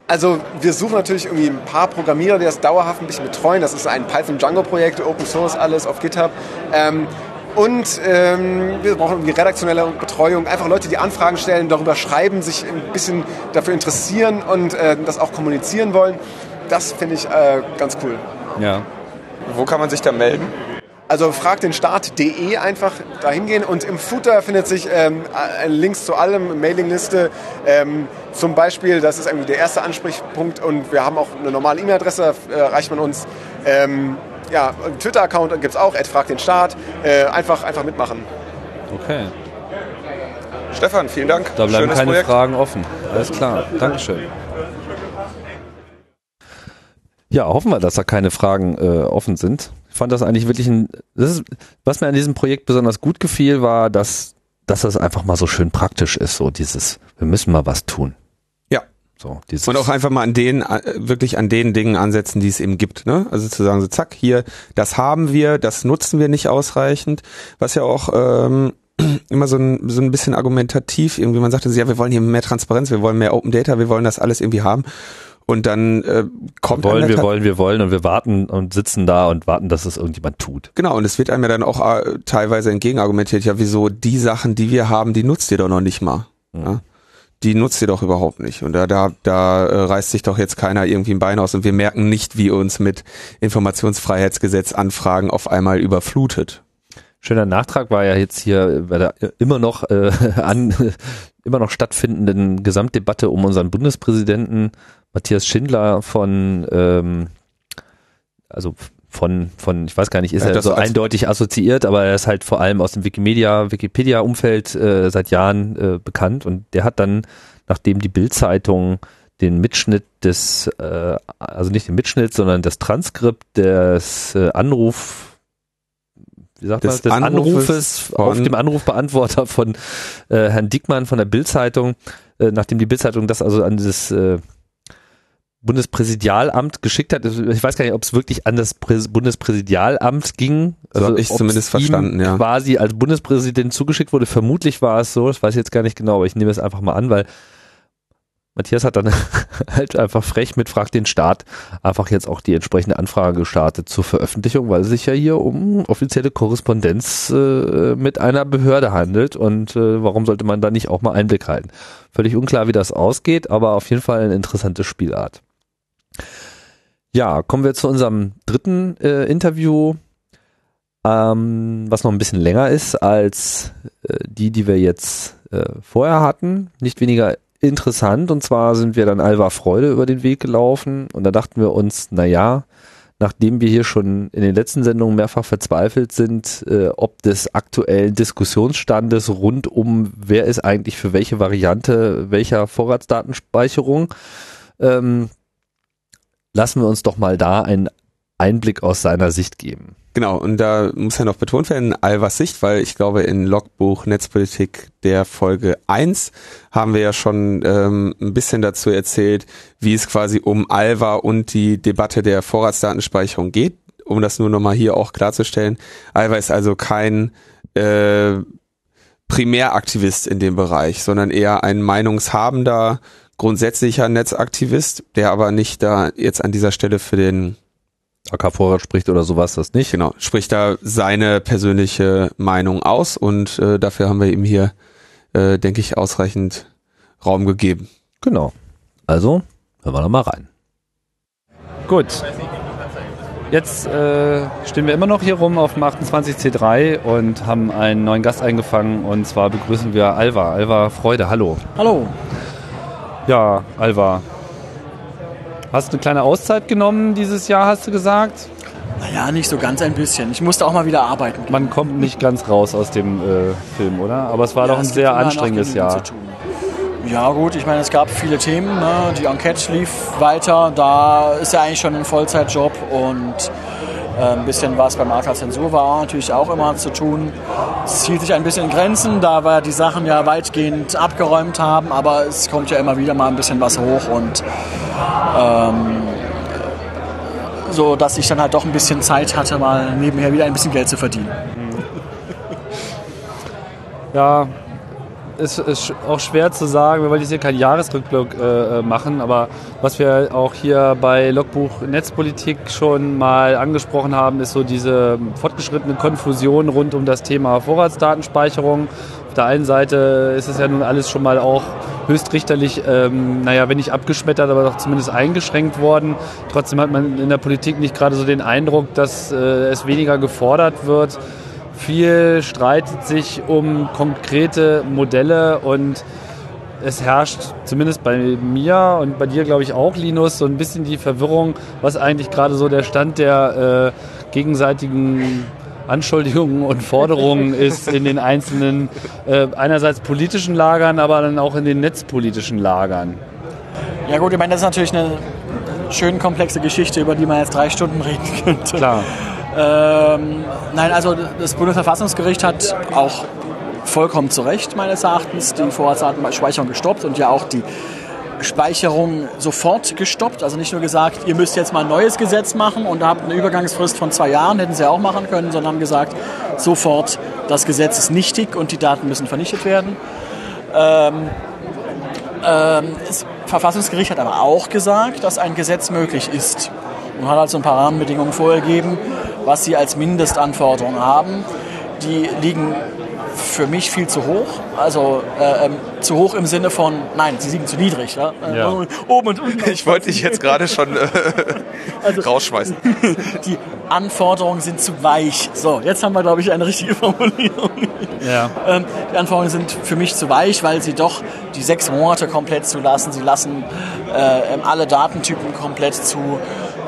Also wir suchen natürlich irgendwie ein paar Programmierer, die das dauerhaft ein bisschen betreuen. Das ist ein Python Django Projekt, Open Source alles auf GitHub. Ähm, und ähm, wir brauchen irgendwie redaktionelle Betreuung, einfach Leute, die Anfragen stellen, darüber schreiben, sich ein bisschen dafür interessieren und äh, das auch kommunizieren wollen. Das finde ich äh, ganz cool. Ja. Wo kann man sich da melden? Also frag den Start.de einfach dahin gehen und im Footer findet sich ähm, Links zu allem, Mailingliste. Ähm, zum Beispiel, das ist irgendwie der erste Ansprechpunkt und wir haben auch eine normale E-Mail-Adresse, da äh, erreicht man uns. Ähm, ja, Twitter-Account gibt es auch, frag den Start. Äh, einfach, einfach mitmachen. Okay. Stefan, vielen Dank. Da bleiben Schönes keine Projekt. Fragen offen. Alles klar. Dankeschön. Ja, hoffen wir, dass da keine Fragen äh, offen sind. Ich fand das eigentlich wirklich ein. Das ist, was mir an diesem Projekt besonders gut gefiel, war, dass, dass das einfach mal so schön praktisch ist. So dieses, wir müssen mal was tun. So, dieses und auch einfach mal an den, äh, wirklich an den Dingen ansetzen, die es eben gibt. Ne? Also zu sagen, so zack, hier, das haben wir, das nutzen wir nicht ausreichend, was ja auch ähm, immer so ein, so ein bisschen argumentativ irgendwie, man sagte, ja, wir wollen hier mehr Transparenz, wir wollen mehr Open Data, wir wollen das alles irgendwie haben. Und dann äh, kommt wir wollen, wir wollen, wir wollen und wir warten und sitzen da und warten, dass es irgendjemand tut. Genau, und es wird einem ja dann auch äh, teilweise entgegenargumentiert, ja, wieso die Sachen, die wir haben, die nutzt ihr doch noch nicht mal. Mhm. Ja? die nutzt ihr doch überhaupt nicht. Und da, da, da äh, reißt sich doch jetzt keiner irgendwie ein Bein aus und wir merken nicht, wie uns mit Informationsfreiheitsgesetz Anfragen auf einmal überflutet. Schöner Nachtrag war ja jetzt hier bei der immer noch äh, an immer noch stattfindenden Gesamtdebatte um unseren Bundespräsidenten Matthias Schindler von ähm, also von, von, ich weiß gar nicht, ist ja, er so eindeutig assoziiert, aber er ist halt vor allem aus dem Wikimedia, Wikipedia-Umfeld äh, seit Jahren äh, bekannt. Und der hat dann, nachdem die Bild-Zeitung den Mitschnitt des, äh, also nicht den Mitschnitt, sondern das Transkript des äh, Anruf, wie sagt des, man, des Anrufes, auf dem Anrufbeantworter von äh, Herrn Dickmann von der Bild-Zeitung, äh, nachdem die Bild-Zeitung das also an dieses äh, Bundespräsidialamt geschickt hat. Ich weiß gar nicht, ob es wirklich an das Prä Bundespräsidialamt ging. Also so habe ich zumindest verstanden, ja. Quasi als Bundespräsident zugeschickt wurde. Vermutlich war es so, das weiß ich jetzt gar nicht genau, aber ich nehme es einfach mal an, weil Matthias hat dann halt einfach frech mit Frag den Staat einfach jetzt auch die entsprechende Anfrage gestartet zur Veröffentlichung, weil es sich ja hier um offizielle Korrespondenz äh, mit einer Behörde handelt und äh, warum sollte man da nicht auch mal Einblick halten? Völlig unklar, wie das ausgeht, aber auf jeden Fall eine interessante Spielart. Ja, kommen wir zu unserem dritten äh, Interview, ähm, was noch ein bisschen länger ist als äh, die, die wir jetzt äh, vorher hatten. Nicht weniger interessant. Und zwar sind wir dann Alva Freude über den Weg gelaufen und da dachten wir uns, na ja, nachdem wir hier schon in den letzten Sendungen mehrfach verzweifelt sind, äh, ob des aktuellen Diskussionsstandes rund um, wer ist eigentlich für welche Variante welcher Vorratsdatenspeicherung, ähm, lassen wir uns doch mal da einen Einblick aus seiner Sicht geben. Genau, und da muss ja noch betont werden, Alvas Sicht, weil ich glaube, in Logbuch Netzpolitik der Folge 1 haben wir ja schon ähm, ein bisschen dazu erzählt, wie es quasi um Alva und die Debatte der Vorratsdatenspeicherung geht, um das nur nochmal hier auch klarzustellen. Alva ist also kein äh, Primäraktivist in dem Bereich, sondern eher ein meinungshabender grundsätzlicher Netzaktivist, der aber nicht da jetzt an dieser Stelle für den AK-Vorrat spricht oder sowas, das nicht. Genau, spricht da seine persönliche Meinung aus und äh, dafür haben wir ihm hier, äh, denke ich, ausreichend Raum gegeben. Genau. Also, hören wir doch mal rein. Gut. Jetzt äh, stehen wir immer noch hier rum auf dem 28C3 und haben einen neuen Gast eingefangen und zwar begrüßen wir Alva. Alva Freude, hallo. Hallo. Ja, Alva. Hast du eine kleine Auszeit genommen dieses Jahr, hast du gesagt? Naja, nicht so ganz ein bisschen. Ich musste auch mal wieder arbeiten. Man kommt nicht ganz raus aus dem äh, Film, oder? Aber es war Ja, doch ein sehr anstrengendes Jahr. Ja gut, ich meine, es gab viele Themen. Ne? Die Enquete lief weiter. Da ist ja eigentlich schon ein Vollzeitjob und ein bisschen was beim AK Zensur war natürlich auch immer zu tun. Es hielt sich ein bisschen in Grenzen, da wir die Sachen ja weitgehend abgeräumt haben, aber es kommt ja immer wieder mal ein bisschen was hoch und ähm, so, dass ich dann halt doch ein bisschen Zeit hatte, mal nebenher wieder ein bisschen Geld zu verdienen. Ja, ist, ist auch schwer zu sagen. Wir wollen jetzt hier keinen Jahresrückblick äh, machen, aber was wir auch hier bei Logbuch Netzpolitik schon mal angesprochen haben, ist so diese fortgeschrittene Konfusion rund um das Thema Vorratsdatenspeicherung. Auf der einen Seite ist es ja nun alles schon mal auch höchstrichterlich, ähm, naja, wenn nicht abgeschmettert, aber doch zumindest eingeschränkt worden. Trotzdem hat man in der Politik nicht gerade so den Eindruck, dass äh, es weniger gefordert wird. Viel streitet sich um konkrete Modelle und es herrscht zumindest bei mir und bei dir, glaube ich, auch, Linus, so ein bisschen die Verwirrung, was eigentlich gerade so der Stand der äh, gegenseitigen Anschuldigungen und Forderungen ist in den einzelnen, äh, einerseits politischen Lagern, aber dann auch in den netzpolitischen Lagern. Ja gut, ich meine, das ist natürlich eine schön komplexe Geschichte, über die man jetzt drei Stunden reden könnte. Klar. Ähm, nein, also das Bundesverfassungsgericht hat auch vollkommen zu Recht meines Erachtens die Vorratsdatenspeicherung gestoppt und ja auch die Speicherung sofort gestoppt. Also nicht nur gesagt, ihr müsst jetzt mal ein neues Gesetz machen und habt eine Übergangsfrist von zwei Jahren, hätten sie auch machen können, sondern haben gesagt, sofort, das Gesetz ist nichtig und die Daten müssen vernichtet werden. Ähm, ähm, das Verfassungsgericht hat aber auch gesagt, dass ein Gesetz möglich ist. Und hat also ein paar Rahmenbedingungen vorgegeben, was sie als Mindestanforderungen haben. Die liegen für mich viel zu hoch. Also äh, ähm, zu hoch im Sinne von, nein, sie liegen zu niedrig. Ja? Äh, Ja. Oben und unten. Ich wollte dich jetzt gerade schon äh, Also- rausschmeißen. Die Anforderungen sind zu weich. So, jetzt haben wir, glaube ich, eine richtige Formulierung. Ja. Ähm, die Anforderungen sind für mich zu weich, weil sie doch die sechs Monate komplett zulassen. Sie lassen äh, ähm, alle Datentypen komplett zu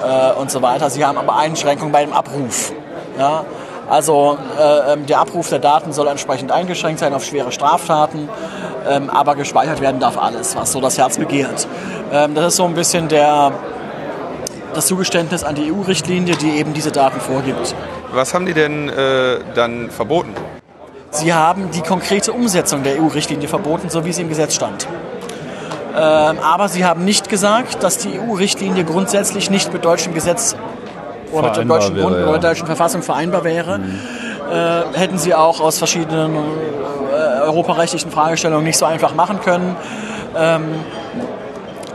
äh, und so weiter. Sie haben aber Einschränkungen bei dem Abruf. Ja? Also äh, ähm, der Abruf der Daten soll entsprechend eingeschränkt sein auf schwere Straftaten, ähm, aber gespeichert werden darf alles, was so das Herz begehrt. Ähm, das ist so ein bisschen der, das Zugeständnis an die EU-Richtlinie, die eben diese Daten vorgibt. Was haben die denn äh, dann verboten? Sie haben die konkrete Umsetzung der EU-Richtlinie verboten, so wie sie im Gesetz stand. Ähm, aber Sie haben nicht gesagt, dass die EU-Richtlinie grundsätzlich nicht mit deutschem Gesetz oder mit der deutschen wäre, Grund- ja. oder der deutschen Verfassung vereinbar wäre. Äh, hätten Sie auch aus verschiedenen äh, europarechtlichen Fragestellungen nicht so einfach machen können. Ähm,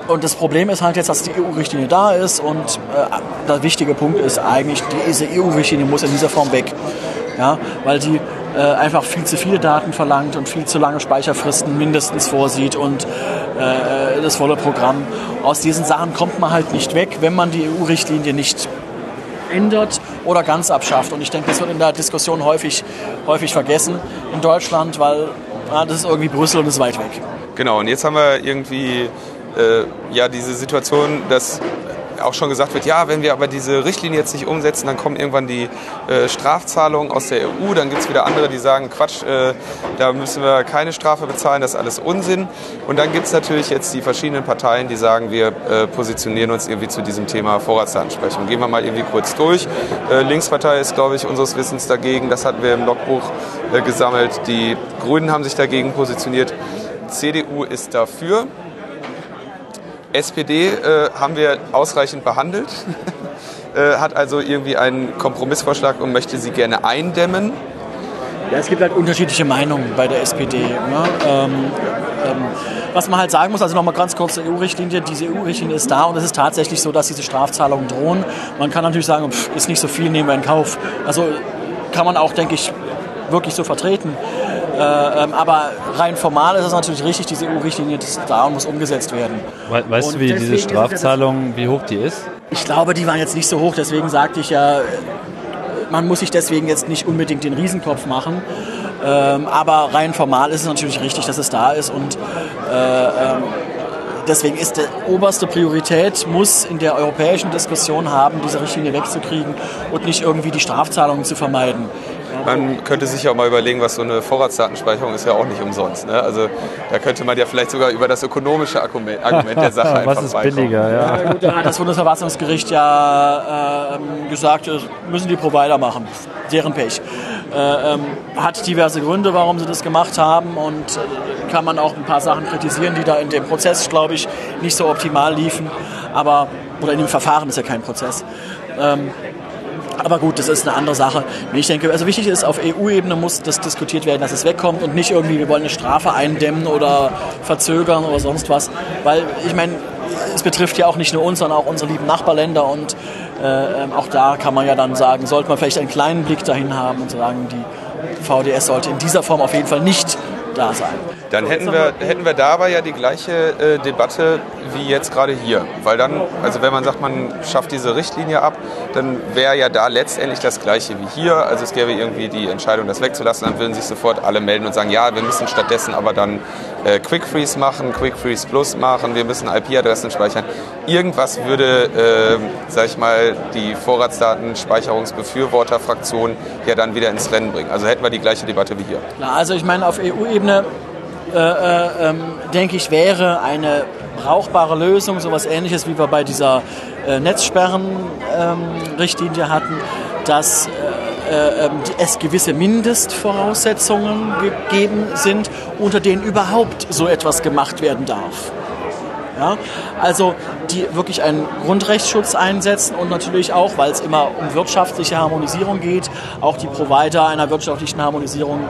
und das Problem ist halt jetzt, dass die EU-Richtlinie da ist und äh, der wichtige Punkt ist eigentlich, diese EU-Richtlinie muss in dieser Form weg. Ja, weil die äh, einfach viel zu viele Daten verlangt und viel zu lange Speicherfristen mindestens vorsieht und äh, das volle Programm. Aus diesen Sachen kommt man halt nicht weg, wenn man die EU-Richtlinie nicht ändert oder ganz abschafft. Und ich denke, das wird in der Diskussion häufig, häufig vergessen in Deutschland, weil ah, das ist irgendwie Brüssel und ist weit weg. Genau, und jetzt haben wir irgendwie äh, ja diese Situation, dass auch schon gesagt wird, ja, wenn wir aber diese Richtlinie jetzt nicht umsetzen, dann kommen irgendwann die äh, Strafzahlungen aus der EU. Dann gibt es wieder andere, die sagen, Quatsch, äh, da müssen wir keine Strafe bezahlen, das ist alles Unsinn. Und dann gibt es natürlich jetzt die verschiedenen Parteien, die sagen, wir äh, positionieren uns irgendwie zu diesem Thema Vorratsdatenspeicherung. Gehen wir mal irgendwie kurz durch. Äh, Linkspartei ist, glaube ich, unseres Wissens dagegen. Das hatten wir im Logbuch äh, gesammelt. Die Grünen haben sich dagegen positioniert. CDU ist dafür. SPD äh, haben wir ausreichend behandelt, äh, hat also irgendwie einen Kompromissvorschlag und möchte sie gerne eindämmen. Ja, es gibt halt unterschiedliche Meinungen bei der SPD. Ne? Ähm, ähm, was man halt sagen muss, also nochmal ganz kurz zur EU-Richtlinie, diese EU-Richtlinie ist da und es ist tatsächlich so, dass diese Strafzahlungen drohen. Man kann natürlich sagen, pff, ist nicht so viel, nehmen wir in Kauf. Also kann man auch, denke ich, wirklich so vertreten. Äh, ähm, aber rein formal ist es natürlich richtig, diese EU-Richtlinie ist da und muss umgesetzt werden. We weißt Und du, wie diese Strafzahlung, wie hoch die ist? Ich glaube, die waren jetzt nicht so hoch, deswegen sagte ich ja, man muss sich deswegen jetzt nicht unbedingt den Riesenkopf machen. Ähm, aber rein formal ist es natürlich richtig, dass es da ist und äh, ähm, deswegen ist die oberste Priorität, muss in der europäischen Diskussion haben, diese Richtlinie wegzukriegen und nicht irgendwie die Strafzahlungen zu vermeiden. Man könnte sich ja auch mal überlegen, was so eine Vorratsdatenspeicherung ist ja auch nicht umsonst. Ne? Also da könnte man ja vielleicht sogar über das ökonomische Argument, Argument der Sache einfach Was ist beikommen. billiger, ja. Ja, gut, da hat das Bundesverfassungsgericht ja ähm, gesagt, das müssen die Provider machen. Deren Pech. Äh, ähm, hat diverse Gründe, warum sie das gemacht haben und äh, kann man auch ein paar Sachen kritisieren, die da in dem Prozess, glaube ich, nicht so optimal liefen. Aber, oder in dem Verfahren ist ja kein Prozess. Ähm, aber gut, das ist eine andere Sache. Ich denke, also wichtig ist, auf EU-Ebene muss das diskutiert werden, dass es wegkommt und nicht irgendwie, wir wollen eine Strafe eindämmen oder verzögern oder sonst was. Weil, ich meine, es betrifft ja auch nicht nur uns, sondern auch unsere lieben Nachbarländer und äh, ähm, auch da kann man ja dann sagen, sollte man vielleicht einen kleinen Blick dahin haben und sagen, die VDS sollte in dieser Form auf jeden Fall nicht da sein. Dann hätten wir, hätten wir dabei ja die gleiche äh, Debatte wie jetzt gerade hier. Weil dann, also wenn man sagt, man schafft diese Richtlinie ab, dann wäre ja da letztendlich das gleiche wie hier. Also es gäbe irgendwie die Entscheidung, das wegzulassen. Dann würden sich sofort alle melden und sagen, ja, wir müssen stattdessen aber dann äh, Quick Freeze machen, Quick Freeze Plus machen, wir müssen IP-Adressen speichern. Irgendwas würde, äh, sag ich mal, die Vorratsdatenspeicherungsbefürworterfraktion ja dann wieder ins Rennen bringen. Also hätten wir die gleiche Debatte wie hier. Klar, also ich meine, auf EU-Ebene äh, äh, ähm, denke ich, wäre eine brauchbare Lösung, sowas ähnliches wie wir bei dieser äh, Netzsperren-Richtlinie hatten, dass äh, äh, ähm, es gewisse Mindestvoraussetzungen gegeben sind, unter denen überhaupt so etwas gemacht werden darf. Ja, also die wirklich einen Grundrechtsschutz einsetzen und natürlich auch, weil es immer um wirtschaftliche Harmonisierung geht, auch die Provider einer wirtschaftlichen Harmonisierung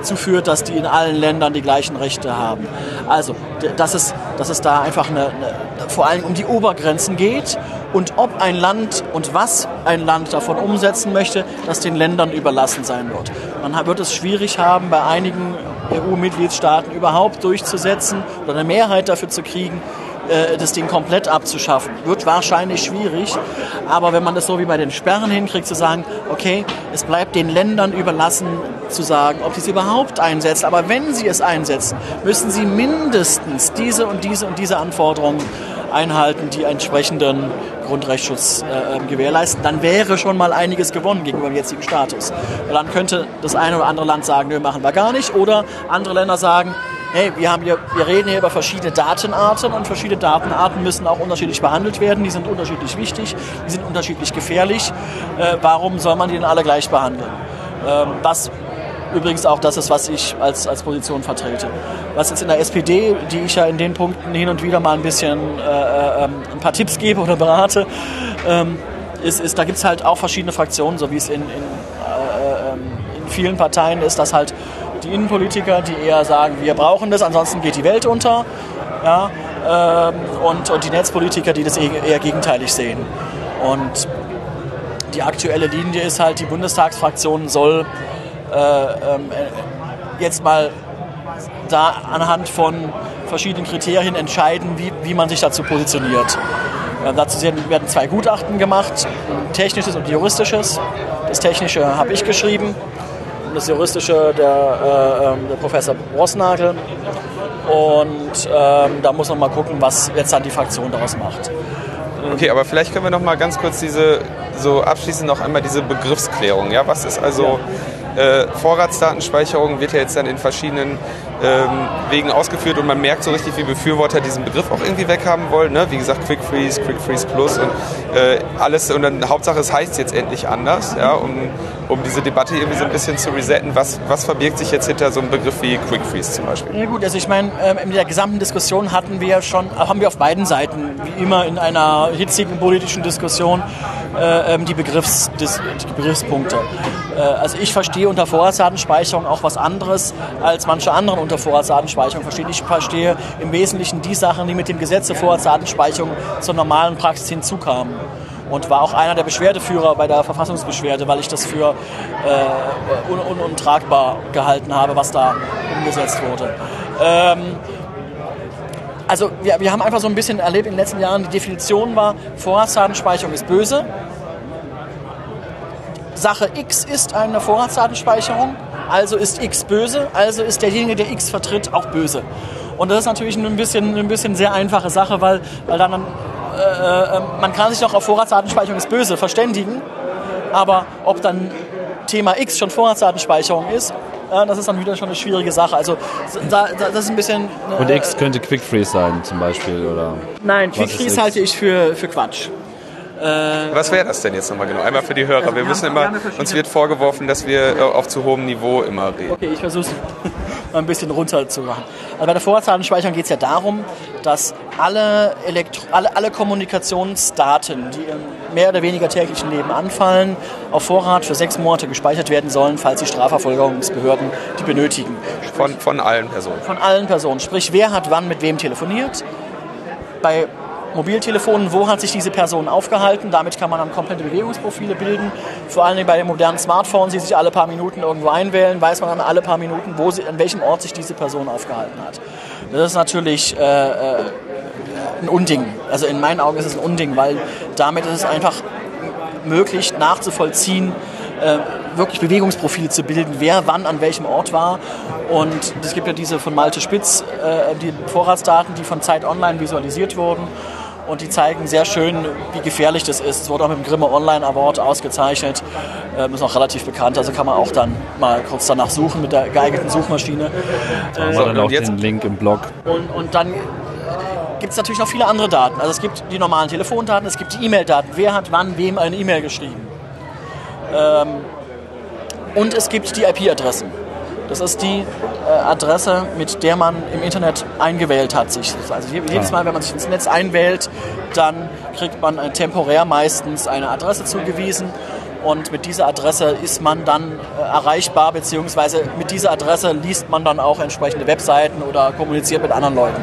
zuführt, dass die in allen Ländern die gleichen Rechte haben. Also, dass es, dass es da einfach eine, eine, vor allem um die Obergrenzen geht und ob ein Land und was ein Land davon umsetzen möchte, das den Ländern überlassen sein wird. Man wird es schwierig haben, bei einigen EU-Mitgliedstaaten überhaupt durchzusetzen oder eine Mehrheit dafür zu kriegen, äh, das Ding komplett abzuschaffen. Wird wahrscheinlich schwierig, aber wenn man das so wie bei den Sperren hinkriegt, zu sagen, okay, es bleibt den Ländern überlassen, zu sagen, ob sie es überhaupt einsetzen. Aber wenn sie es einsetzen, müssen sie mindestens diese und diese und diese Anforderungen einhalten, die entsprechenden Grundrechtsschutz äh, ähm, gewährleisten, dann wäre schon mal einiges gewonnen gegenüber dem jetzigen Status. Weil dann könnte das eine oder andere Land sagen, nö, machen wir gar nicht. Oder andere Länder sagen, hey, wir, haben hier, wir reden hier über verschiedene Datenarten und verschiedene Datenarten müssen auch unterschiedlich behandelt werden. Die sind unterschiedlich wichtig, die sind unterschiedlich gefährlich. Äh, warum soll man die denn alle gleich behandeln? Ähm, was übrigens auch das ist, was ich als, als Position vertrete. Was jetzt in der SPD, die ich ja in den Punkten hin und wieder mal ein bisschen äh, ähm, ein paar Tipps gebe oder berate, ähm, ist, ist, da gibt es halt auch verschiedene Fraktionen, so wie es in, in, äh, ähm, in vielen Parteien ist, dass halt die Innenpolitiker, die eher sagen, wir brauchen das, ansonsten geht die Welt unter. Ja, ähm, und, und die Netzpolitiker, die das eher, gegenteilig sehen. Und die aktuelle Linie ist halt, die Bundestagsfraktion soll äh, äh, jetzt mal da anhand von verschiedenen Kriterien entscheiden, wie, wie man sich dazu positioniert. Äh, dazu werden zwei Gutachten gemacht, ein technisches und juristisches. Das technische habe ich geschrieben und das juristische der, äh, ähm, der Professor Rossnagel. Und ähm, da muss man mal gucken, was jetzt dann die Fraktion daraus macht. Okay, aber vielleicht können wir noch mal ganz kurz diese, so abschließend noch einmal diese Begriffsklärung. Ja, was ist also äh, Vorratsdatenspeicherung wird ja jetzt dann in verschiedenen ähm, Wegen ausgeführt und man merkt so richtig, wie Befürworter diesen Begriff auch irgendwie weghaben wollen. Ne? Wie gesagt, Quick Freeze, Quick Freeze Plus und äh, alles. Und dann Hauptsache, es heißt jetzt endlich anders, ja, um, um diese Debatte irgendwie so ein bisschen zu resetten. Was, was verbirgt sich jetzt hinter so einem Begriff wie Quick Freeze zum Beispiel? Ja gut, also ich meine, ähm, in der gesamten Diskussion hatten wir schon, haben wir auf beiden Seiten, wie immer in einer hitzigen politischen Diskussion, äh, ähm, die, Begriffs, die Begriffspunkte. Äh, also ich verstehe unter Vorratsdatenspeicherung auch was anderes, als manche anderen unter Vorratsdatenspeicherung verstehen. Ich verstehe im Wesentlichen die Sachen, die mit dem Gesetz zur Vorratsdatenspeicherung zur normalen Praxis hinzukamen und war auch einer der Beschwerdeführer bei der Verfassungsbeschwerde, weil ich das für äh, un un untragbar gehalten habe, was da umgesetzt wurde. Ähm, also wir, wir haben einfach so ein bisschen erlebt in den letzten Jahren, die Definition war, Vorratsdatenspeicherung ist böse. Sache X ist eine Vorratsdatenspeicherung, also ist X böse, also ist derjenige, der X vertritt, auch böse. Und das ist natürlich ein bisschen, ein bisschen sehr einfache Sache, weil, weil dann, äh, äh, man kann sich noch auf Vorratsdatenspeicherung ist böse verständigen, aber ob dann Thema X schon Vorratsdatenspeicherung ist, äh, das ist dann wieder schon eine schwierige Sache. Also da, da, das ist ein bisschen... Äh, Und X könnte Quick Freeze sein zum Beispiel, oder? Nein, Quick Freeze halte ich für, für Quatsch. Was wäre das denn jetzt nochmal genau? Einmal für die Hörer. Wir wir müssen immer, uns wird vorgeworfen, dass wir äh, auf zu hohem Niveau immer reden. Okay, ich versuche es mal ein bisschen runter zu machen. Also bei der Vorratsdatenspeicherung geht es ja darum, dass alle, Elektro alle, alle Kommunikationsdaten, die im mehr oder weniger täglichen Leben anfallen, auf Vorrat für sechs Monate gespeichert werden sollen, falls die Strafverfolgungsbehörden die benötigen. Von, von allen Personen. Von allen Personen. Sprich, wer hat wann mit wem telefoniert. Bei Mobiltelefonen, wo hat sich diese Person aufgehalten? Damit kann man dann komplette Bewegungsprofile bilden. Vor allen Dingen bei den modernen Smartphones, die sich alle paar Minuten irgendwo einwählen, weiß man dann alle paar Minuten, wo sie, an welchem Ort sich diese Person aufgehalten hat. Das ist natürlich äh, äh, ein Unding. Also in meinen Augen ist es ein Unding, weil damit ist es einfach möglich nachzuvollziehen, äh, wirklich Bewegungsprofile zu bilden, wer wann an welchem Ort war. Und es gibt ja diese von Malte Spitz, äh, die Vorratsdaten, die von Zeit Online visualisiert wurden. Und die zeigen sehr schön, wie gefährlich das ist. Es wurde auch mit dem Grimme Online Award ausgezeichnet. Ähm, ist auch relativ bekannt, also kann man auch dann mal kurz danach suchen mit der geeigneten Suchmaschine. Haben So, wir dann und auch den Link im Blog. Und, und dann gibt es natürlich noch viele andere Daten. Also es gibt die normalen Telefondaten, es gibt die E-Mail-Daten. Wer hat wann wem eine E-Mail geschrieben? Ähm, und es gibt die IP-Adressen. Das ist die äh, Adresse, mit der man im Internet eingewählt hat. Sich. Also je- jedes Mal, wenn man sich ins Netz einwählt, dann kriegt man äh, temporär meistens eine Adresse zugewiesen. Und mit dieser Adresse ist man dann äh, erreichbar, beziehungsweise mit dieser Adresse liest man dann auch entsprechende Webseiten oder kommuniziert mit anderen Leuten.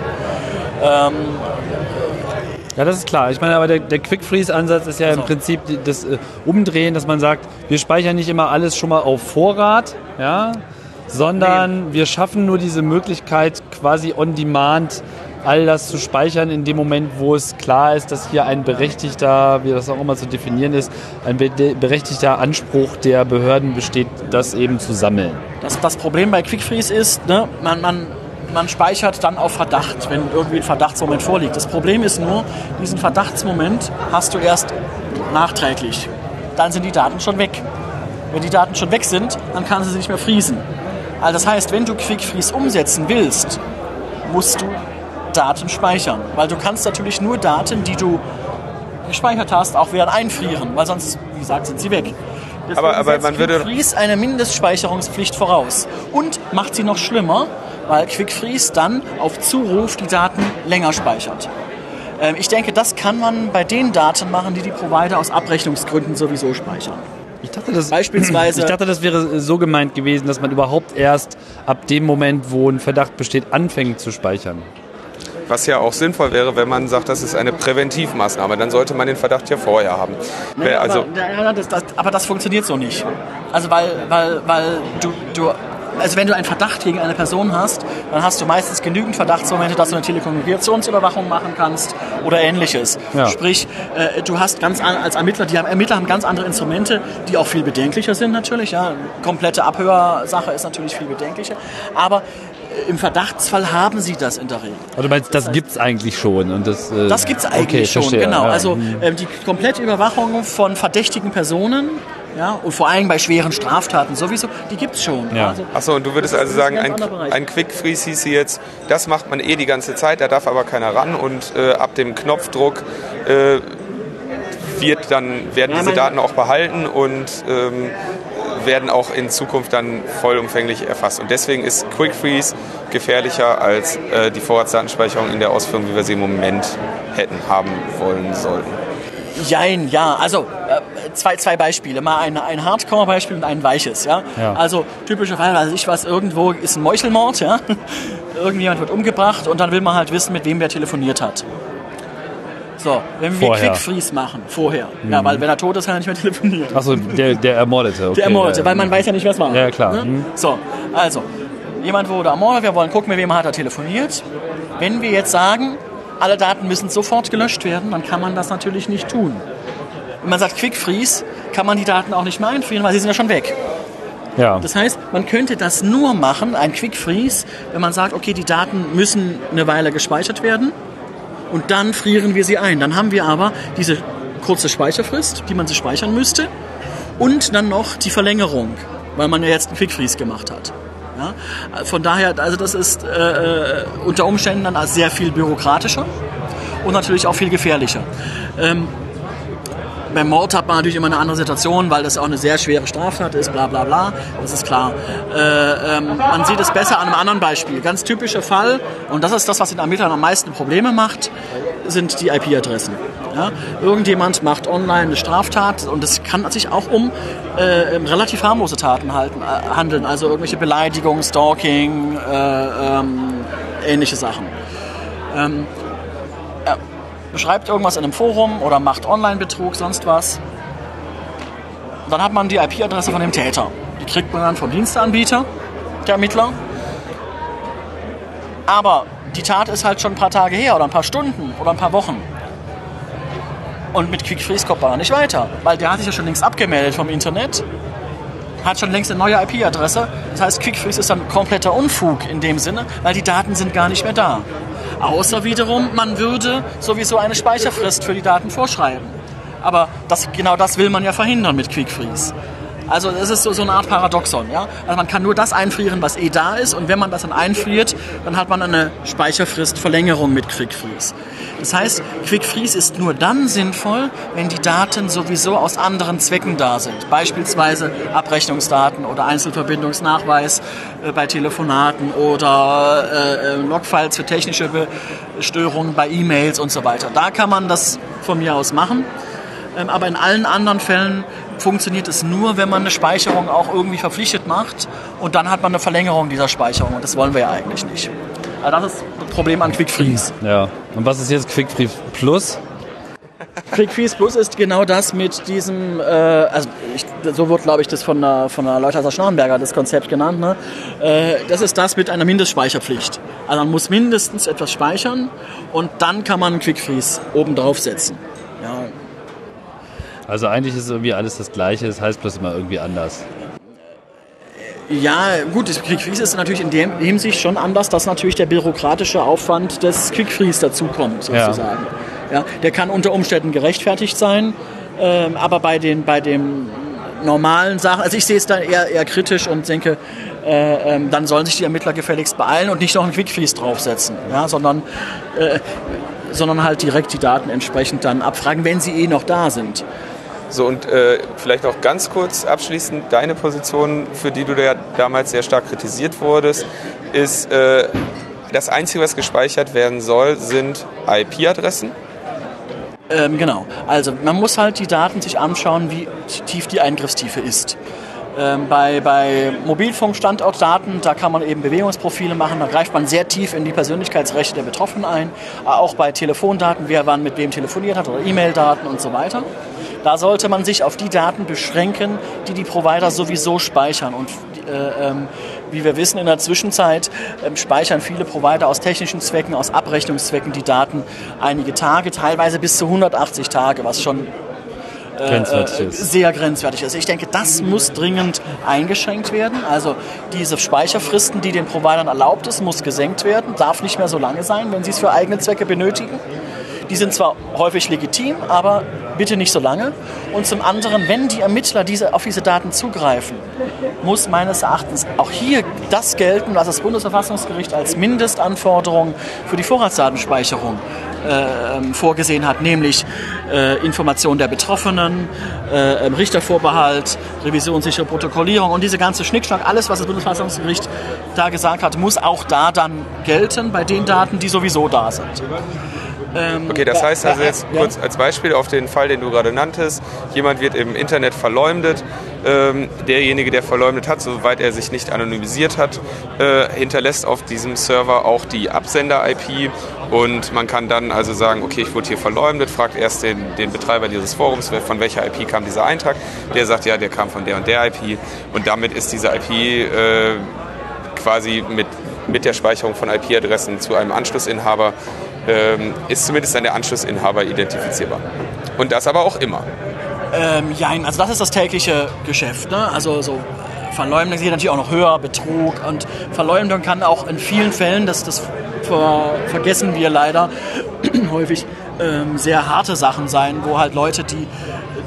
Ja, das ist klar. Ich meine, aber der, der Quick Freeze-Ansatz ist ja im Prinzip das äh, Umdrehen, dass man sagt, wir speichern nicht immer alles schon mal auf Vorrat, ja, sondern wir schaffen nur diese Möglichkeit, quasi on demand all das zu speichern in dem Moment, wo es klar ist, dass hier ein berechtigter, wie das auch immer zu definieren ist, ein be berechtigter Anspruch der Behörden besteht, das eben zu sammeln. Das, das Problem bei QuickFreeze ist, ne, man, man, man speichert dann auf Verdacht, wenn irgendwie ein Verdachtsmoment vorliegt. Das Problem ist nur, diesen Verdachtsmoment hast du erst nachträglich. Dann sind die Daten schon weg. Wenn die Daten schon weg sind, dann kannst du sie nicht mehr friesen. Also das heißt, wenn du QuickFreeze umsetzen willst, musst du Daten speichern. Weil du kannst natürlich nur Daten, die du gespeichert hast, auch wieder einfrieren, weil sonst, wie gesagt, sind sie weg. Deswegen Aber- aber setzt man würde- QuickFreeze eine Mindestspeicherungspflicht voraus und macht sie noch schlimmer, weil QuickFreeze dann auf Zuruf die Daten länger speichert. Ähm, ich denke, das kann man bei den Daten machen, die die Provider aus Abrechnungsgründen sowieso speichern. Ich dachte, das, Beispielsweise- ich dachte, das wäre so gemeint gewesen, dass man überhaupt erst ab dem Moment, wo ein Verdacht besteht, anfängt zu speichern. Was ja auch sinnvoll wäre, wenn man sagt, das ist eine Präventivmaßnahme. Dann sollte man den Verdacht ja vorher haben. Wer- also, aber, das, das, aber das funktioniert so nicht. Also weil, weil, weil du, du, also wenn du einen Verdacht gegen eine Person hast, dann hast du meistens genügend Verdachtsmomente, dass du eine Telekommunikationsüberwachung machen kannst oder ähnliches. Ja. Sprich, äh, du hast ganz an, als Ermittler, die haben, Ermittler haben ganz andere Instrumente, die auch viel bedenklicher sind natürlich. Ja. Komplette Abhörsache ist natürlich viel bedenklicher. Aber äh, im Verdachtsfall haben sie das in der Regel. Also du meinst, das gibt's eigentlich schon und das. Äh, Das gibt es eigentlich okay, schon, verstehe, genau. ja. Also ähm, die komplette Überwachung von verdächtigen Personen, ja, und vor allem bei schweren Straftaten sowieso, die gibt es schon. Ja. Also, Achso, und du würdest also sagen, ein ein, ein Quick Freeze hieß hier jetzt, das macht man eh die ganze Zeit, da darf aber keiner ran und äh, ab dem Knopfdruck äh, wird dann, werden Ja, diese Daten auch behalten und ähm, werden auch in Zukunft dann vollumfänglich erfasst. Und deswegen ist Quick Freeze gefährlicher als äh, die Vorratsdatenspeicherung in der Ausführung, wie wir sie im Moment hätten, haben wollen sollten. Jein, ja. Also äh, zwei, zwei Beispiele. Mal ein, ein Hardcore-Beispiel und ein weiches. Ja? Ja. Also typische Fall, weiß ich was, irgendwo ist ein Meuchelmord. Ja? Irgendjemand wird umgebracht und dann will man halt wissen, mit wem wer telefoniert hat. So, wenn wir Vorher. Quick Freeze machen, vorher. Ja, weil wenn er tot ist, kann er nicht mehr telefonieren. Achso, der, der Ermordete. Okay, Der Ermordete, weil man weiß ja nicht, wer es war. Ja, klar. Ne? Mhm. So, also, jemand wurde ermordet, wir wollen gucken, mit wem hat er telefoniert. Wenn wir jetzt sagen, alle Daten müssen sofort gelöscht werden, dann kann man das natürlich nicht tun. Wenn man sagt Quick Freeze, kann man die Daten auch nicht mehr einfrieren, weil sie sind ja schon weg. Ja. Das heißt, man könnte das nur machen, ein Quick Freeze, wenn man sagt, okay, die Daten müssen eine Weile gespeichert werden und dann frieren wir sie ein. Dann haben wir aber diese kurze Speicherfrist, die man sie speichern müsste und dann noch die Verlängerung, weil man ja jetzt einen Quick Freeze gemacht hat. Ja? Von daher, also das ist äh, unter Umständen dann sehr viel bürokratischer und natürlich auch viel gefährlicher. Ähm, beim Mord hat man natürlich immer eine andere Situation, weil das auch eine sehr schwere Straftat ist, bla bla bla, das ist klar. Äh, ähm, man sieht es besser an einem anderen Beispiel. Ganz typischer Fall, und das ist das, was den Ermittlern am meisten Probleme macht, sind die IP-Adressen. Ja? Irgendjemand macht online eine Straftat und es kann sich auch um äh, relativ harmlose Taten halten, äh, handeln, also irgendwelche Beleidigungen, Stalking, äh, ähm, ähnliche Sachen. Ähm, beschreibt irgendwas in einem Forum oder macht Online-Betrug, sonst was. Dann hat man die IP-Adresse von dem Täter. Die kriegt man dann vom Diensteanbieter, der Ermittler. Aber die Tat ist halt schon ein paar Tage her oder ein paar Stunden oder ein paar Wochen. Und mit Quick Freeze kommt man nicht weiter, weil der hat sich ja schon längst abgemeldet vom Internet, hat schon längst eine neue IP-Adresse. Das heißt, Quick Freeze ist dann kompletter Unfug in dem Sinne, weil die Daten sind gar nicht mehr da. Außer wiederum, man würde sowieso eine Speicherfrist für die Daten vorschreiben. Aber das, genau das will man ja verhindern mit Quick Freeze. Also es ist so, so eine Art Paradoxon. Ja? Also man kann nur das einfrieren, was eh da ist. Und wenn man das dann einfriert, dann hat man eine Speicherfristverlängerung mit Quick Freeze. Das heißt, Quick Freeze ist nur dann sinnvoll, wenn die Daten sowieso aus anderen Zwecken da sind. Beispielsweise Abrechnungsdaten oder Einzelverbindungsnachweis äh, bei Telefonaten oder äh, äh Logfiles für technische Störungen bei E-Mails und so weiter. Da kann man das von mir aus machen. Ähm, aber in allen anderen Fällen funktioniert es nur, wenn man eine Speicherung auch irgendwie verpflichtet macht und dann hat man eine Verlängerung dieser Speicherung und das wollen wir ja eigentlich nicht. Also das ist das Problem an Quick Freeze. Ja. Und was ist jetzt Quick Freeze Plus? Quick Freeze Plus ist genau das mit diesem, äh, also ich, so wird glaube ich das von der, von der Leutheiser Schnarrenberger das Konzept genannt. Ne? Äh, das ist das mit einer Mindestspeicherpflicht. Also man muss mindestens etwas speichern und dann kann man Quick Freeze oben drauf setzen. Ja, also eigentlich ist irgendwie alles das Gleiche, das heißt bloß immer irgendwie anders. Ja, gut, das Quick Freeze ist natürlich in der Hinsicht schon anders, dass natürlich der bürokratische Aufwand des Quick Freeze dazukommt, sozusagen. Ja. ja. der kann unter Umständen gerechtfertigt sein, ähm, aber bei den, bei den normalen Sachen, also ich sehe es da eher, eher kritisch und denke, äh, ähm, dann sollen sich die Ermittler gefälligst beeilen und nicht noch einen Quick Freeze draufsetzen, ja, sondern, äh, sondern halt direkt die Daten entsprechend dann abfragen, wenn sie eh noch da sind. So und äh, vielleicht auch ganz kurz abschließend, deine Position, für die du ja damals sehr stark kritisiert wurdest, ist, äh, das Einzige, was gespeichert werden soll, sind IP-Adressen. Ähm, genau. Also man muss halt die Daten sich anschauen, wie tief die Eingriffstiefe ist. Ähm, bei, bei Mobilfunkstandortdaten, da kann man eben Bewegungsprofile machen, da greift man sehr tief in die Persönlichkeitsrechte der Betroffenen ein. Auch bei Telefondaten, wer wann mit wem telefoniert hat oder E-Mail-Daten und so weiter. Da sollte man sich auf die Daten beschränken, die die Provider sowieso speichern. Und äh, ähm, wie wir wissen, in der Zwischenzeit äh, speichern viele Provider aus technischen Zwecken, aus Abrechnungszwecken die Daten einige Tage, teilweise bis zu 180 Tage, was schon äh, grenzwertig äh, ist. sehr grenzwertig ist. Ich denke, das muss dringend eingeschränkt werden. Also diese Speicherfristen, die den Providern erlaubt ist, muss gesenkt werden, darf nicht mehr so lange sein, wenn sie es für eigene Zwecke benötigen. Die sind zwar häufig legitim, aber bitte nicht so lange. Und zum anderen, wenn die Ermittler diese, auf diese Daten zugreifen, muss meines Erachtens auch hier das gelten, was das Bundesverfassungsgericht als Mindestanforderung für die Vorratsdatenspeicherung äh, ähm, vorgesehen hat, nämlich äh, Information der Betroffenen, äh, ähm, Richtervorbehalt, revisionssichere Protokollierung und diese ganze Schnickschnack, alles, was das Bundesverfassungsgericht da gesagt hat, muss auch da dann gelten bei den Daten, die sowieso da sind. Ähm, okay, das heißt also jetzt kurz als Beispiel auf den Fall, den du gerade nanntest. Jemand wird im Internet verleumdet. Ähm, derjenige, der verleumdet hat, soweit er sich nicht anonymisiert hat, äh, hinterlässt auf diesem Server auch die Absender-IP und man kann dann also sagen, okay, ich wurde hier verleumdet, fragt erst den, den Betreiber dieses Forums, von welcher IP kam dieser Eintrag. Der sagt, ja, der kam von der und der IP und damit ist diese IP äh, quasi mit, mit der Speicherung von IP-Adressen zu einem Anschlussinhaber ähm, ist zumindest dann der Anschlussinhaber identifizierbar. Und das aber auch immer. Ähm, also das ist das tägliche Geschäft. Ne? Also so Verleumdung geht natürlich auch noch höher, Betrug und Verleumdung kann auch in vielen Fällen, das, das ver vergessen wir leider häufig, ähm, sehr harte Sachen sein, wo halt Leute, die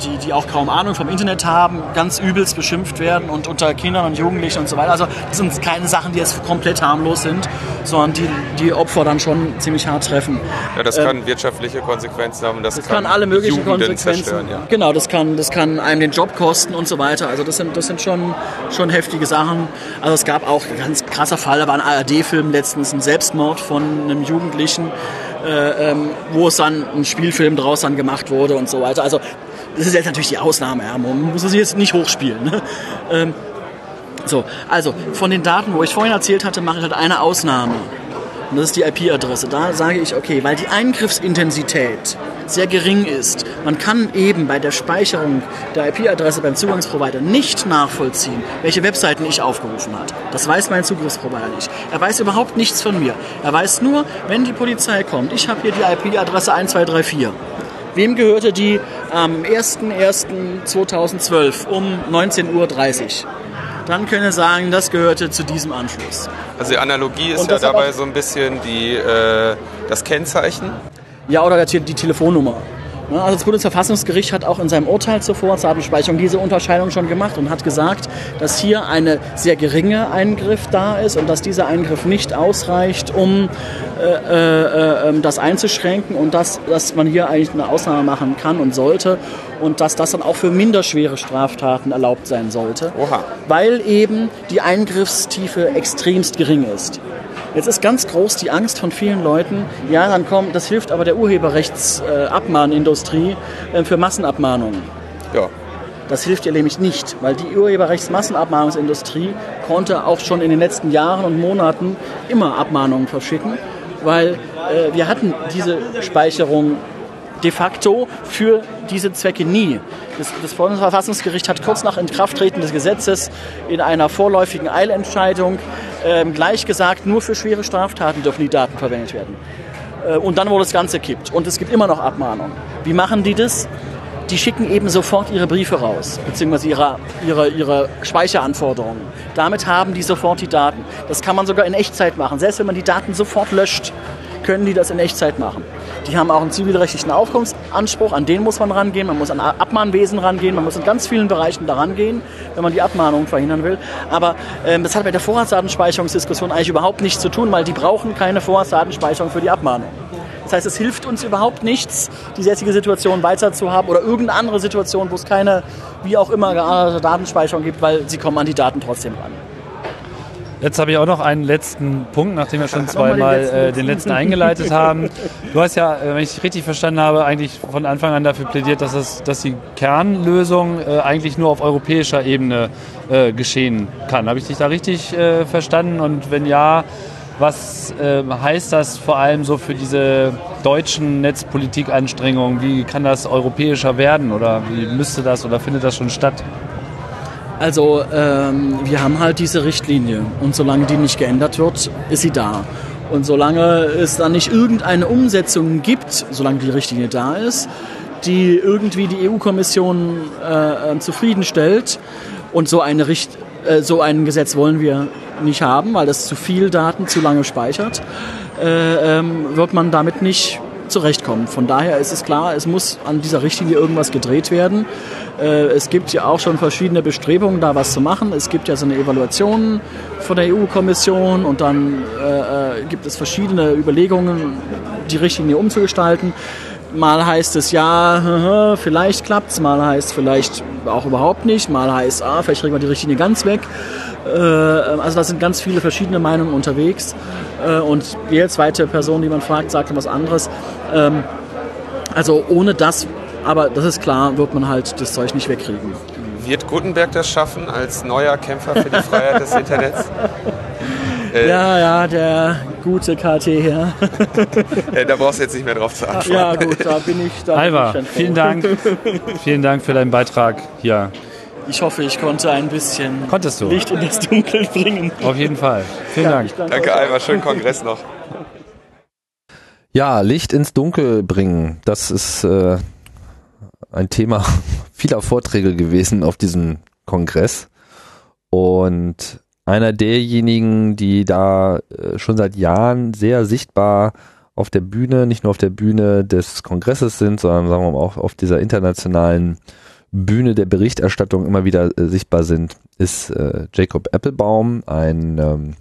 die, die auch kaum Ahnung vom Internet haben, ganz übelst beschimpft werden und unter Kindern und Jugendlichen und so weiter. Also das sind keine Sachen, die jetzt komplett harmlos sind, sondern die die Opfer dann schon ziemlich hart treffen. Ja, das kann ähm, wirtschaftliche Konsequenzen haben. Das, das kann, kann, alle möglichen Jugenden Konsequenzen. Ja. Genau, das kann, das kann einem den Job kosten und so weiter. Also das sind, das sind schon, schon heftige Sachen. Also es gab auch ein ganz krasser Fall, da war ein ARD-Film letztens, ein Selbstmord von einem Jugendlichen. Äh, ähm, wo es dann ein Spielfilm draus dann gemacht wurde und so weiter. Also das ist jetzt natürlich die Ausnahme, ja. man muss es jetzt nicht hochspielen. Ne? Ähm, so, also von den Daten, wo ich vorhin erzählt hatte, mache ich halt eine Ausnahme. Und das ist die IP-Adresse. Da sage ich, okay, weil die Eingriffsintensität sehr gering ist, man kann eben bei der Speicherung der IP-Adresse beim Zugangsprovider nicht nachvollziehen, welche Webseiten ich aufgerufen habe. Das weiß mein Zugriffsprovider nicht. Er weiß überhaupt nichts von mir. Er weiß nur, wenn die Polizei kommt, ich habe hier die IP-Adresse 1234 Wem gehörte die am 01.01.2012 um 19.30 Uhr? Dann können wir sagen, das gehörte zu diesem Anschluss. Also die Analogie ist ja dabei so ein bisschen die, äh, das Kennzeichen. Ja, oder die, die Telefonnummer. Also das Bundesverfassungsgericht hat auch in seinem Urteil zur Vorratsdatenspeicherung diese Unterscheidung schon gemacht und hat gesagt, dass hier ein sehr geringer Eingriff da ist und dass dieser Eingriff nicht ausreicht, um äh, äh, ähm, das einzuschränken und dass, dass man hier eigentlich eine Ausnahme machen kann und sollte und dass das dann auch für minderschwere Straftaten erlaubt sein sollte, Oha. weil eben die Eingriffstiefe extremst gering ist. Jetzt ist ganz groß die Angst von vielen Leuten, ja, dann kommt, das hilft aber der Urheberrechtsabmahnindustrie äh, für Massenabmahnungen. Ja. Das hilft ihr nämlich nicht, weil die Urheberrechtsmassenabmahnungsindustrie konnte auch schon in den letzten Jahren und Monaten immer Abmahnungen verschicken, weil äh, wir hatten diese Speicherung de facto für diese Zwecke nie. Das, das Bundesverfassungsgericht hat kurz nach Inkrafttreten des Gesetzes in einer vorläufigen Eilentscheidung ähm, gleich gesagt, nur für schwere Straftaten dürfen die Daten verwendet werden. Äh, und dann wurde das Ganze kippt. Und es gibt immer noch Abmahnungen. Wie machen die das? Die schicken eben sofort ihre Briefe raus, beziehungsweise ihre, ihre, ihre Speicheranforderungen. Damit haben die sofort die Daten. Das kann man sogar in Echtzeit machen. Selbst wenn man die Daten sofort löscht, können die das in Echtzeit machen. Die haben auch einen zivilrechtlichen Aufkunftsanspruch, an den muss man rangehen, man muss an Abmahnwesen rangehen, man muss in ganz vielen Bereichen daran gehen, wenn man die Abmahnung verhindern will. Aber ähm, das hat mit der Vorratsdatenspeicherungsdiskussion eigentlich überhaupt nichts zu tun, weil die brauchen keine Vorratsdatenspeicherung für die Abmahnung. Das heißt, es hilft uns überhaupt nichts, die jetzige Situation weiter zu haben oder irgendeine andere Situation, wo es keine, wie auch immer, geartete Datenspeicherung gibt, weil sie kommen an die Daten trotzdem ran. Jetzt habe ich auch noch einen letzten Punkt, nachdem wir schon zweimal den, äh, den letzten eingeleitet haben. Du hast ja, äh, wenn ich richtig verstanden habe, eigentlich von Anfang an dafür plädiert, dass, es, dass die Kernlösung äh, eigentlich nur auf europäischer Ebene äh, geschehen kann. Habe ich dich da richtig äh, verstanden? Und wenn ja, was äh, heißt das vor allem so für diese deutschen Netzpolitikanstrengungen? Wie kann das europäischer werden oder wie müsste das oder findet das schon statt? Also ähm, wir haben halt diese Richtlinie und solange die nicht geändert wird, ist sie da. Und solange es dann nicht irgendeine Umsetzung gibt, solange die Richtlinie da ist, die irgendwie die EU-Kommission äh, ähm, zufriedenstellt und so, eine Richt äh, so ein Gesetz wollen wir nicht haben, weil das zu viel Daten zu lange speichert, äh, ähm, wird man damit nicht zurechtkommen. Von daher ist es klar, es muss an dieser Richtlinie irgendwas gedreht werden. Äh, es gibt ja auch schon verschiedene Bestrebungen, da was zu machen. Es gibt ja so eine Evaluation von der EU-Kommission und dann äh, äh, gibt es verschiedene Überlegungen, die Richtlinie umzugestalten. Mal heißt es ja, vielleicht klappt es, mal heißt es vielleicht auch überhaupt nicht, mal heißt ah, vielleicht kriegen wir die Richtlinie ganz weg. Äh, also da sind ganz viele verschiedene Meinungen unterwegs. Äh, und jede zweite Person, die man fragt, sagt was anderes. Ähm, also ohne das aber das ist klar, wird man halt das Zeug nicht wegkriegen. Wird Gutenberg das schaffen als neuer Kämpfer für die Freiheit des Internets? Äh, ja, ja, der gute KT hier. ja, da brauchst du jetzt nicht mehr drauf zu antworten. Ja, gut, da bin ich. Da Alva, bin ich vielen Dank. vielen Dank für deinen Beitrag hier. Ich hoffe, ich konnte ein bisschen Konntest du? Licht in das Dunkel bringen. Auf jeden Fall. Vielen ja, Dank. Danke, Alva. Schönen Kongress noch. Ja, Licht ins Dunkel bringen. Das ist äh, ein Thema vieler Vorträge gewesen auf diesem Kongress. Und einer derjenigen, die da äh, schon seit Jahren sehr sichtbar auf der Bühne, nicht nur auf der Bühne des Kongresses sind, sondern sagen wir mal auch auf dieser internationalen Bühne der Berichterstattung immer wieder äh, sichtbar sind, ist äh, Jacob Applebaum, ein ähm,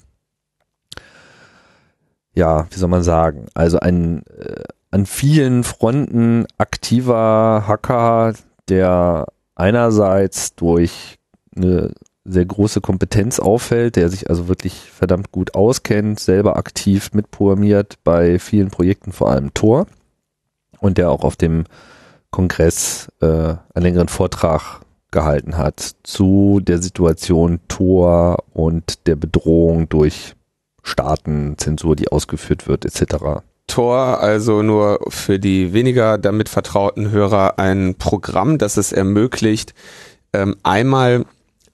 ja, wie soll man sagen, also ein äh, an vielen Fronten aktiver Hacker, der einerseits durch eine sehr große Kompetenz auffällt, der sich also wirklich verdammt gut auskennt, selber aktiv mitprogrammiert bei vielen Projekten, vor allem Tor und der auch auf dem Kongress äh, einen längeren Vortrag gehalten hat zu der Situation Tor und der Bedrohung durch Staaten, Zensur, die ausgeführt wird, etc. Tor, also nur für die weniger damit vertrauten Hörer, ein Programm, das es ermöglicht, ähm, einmal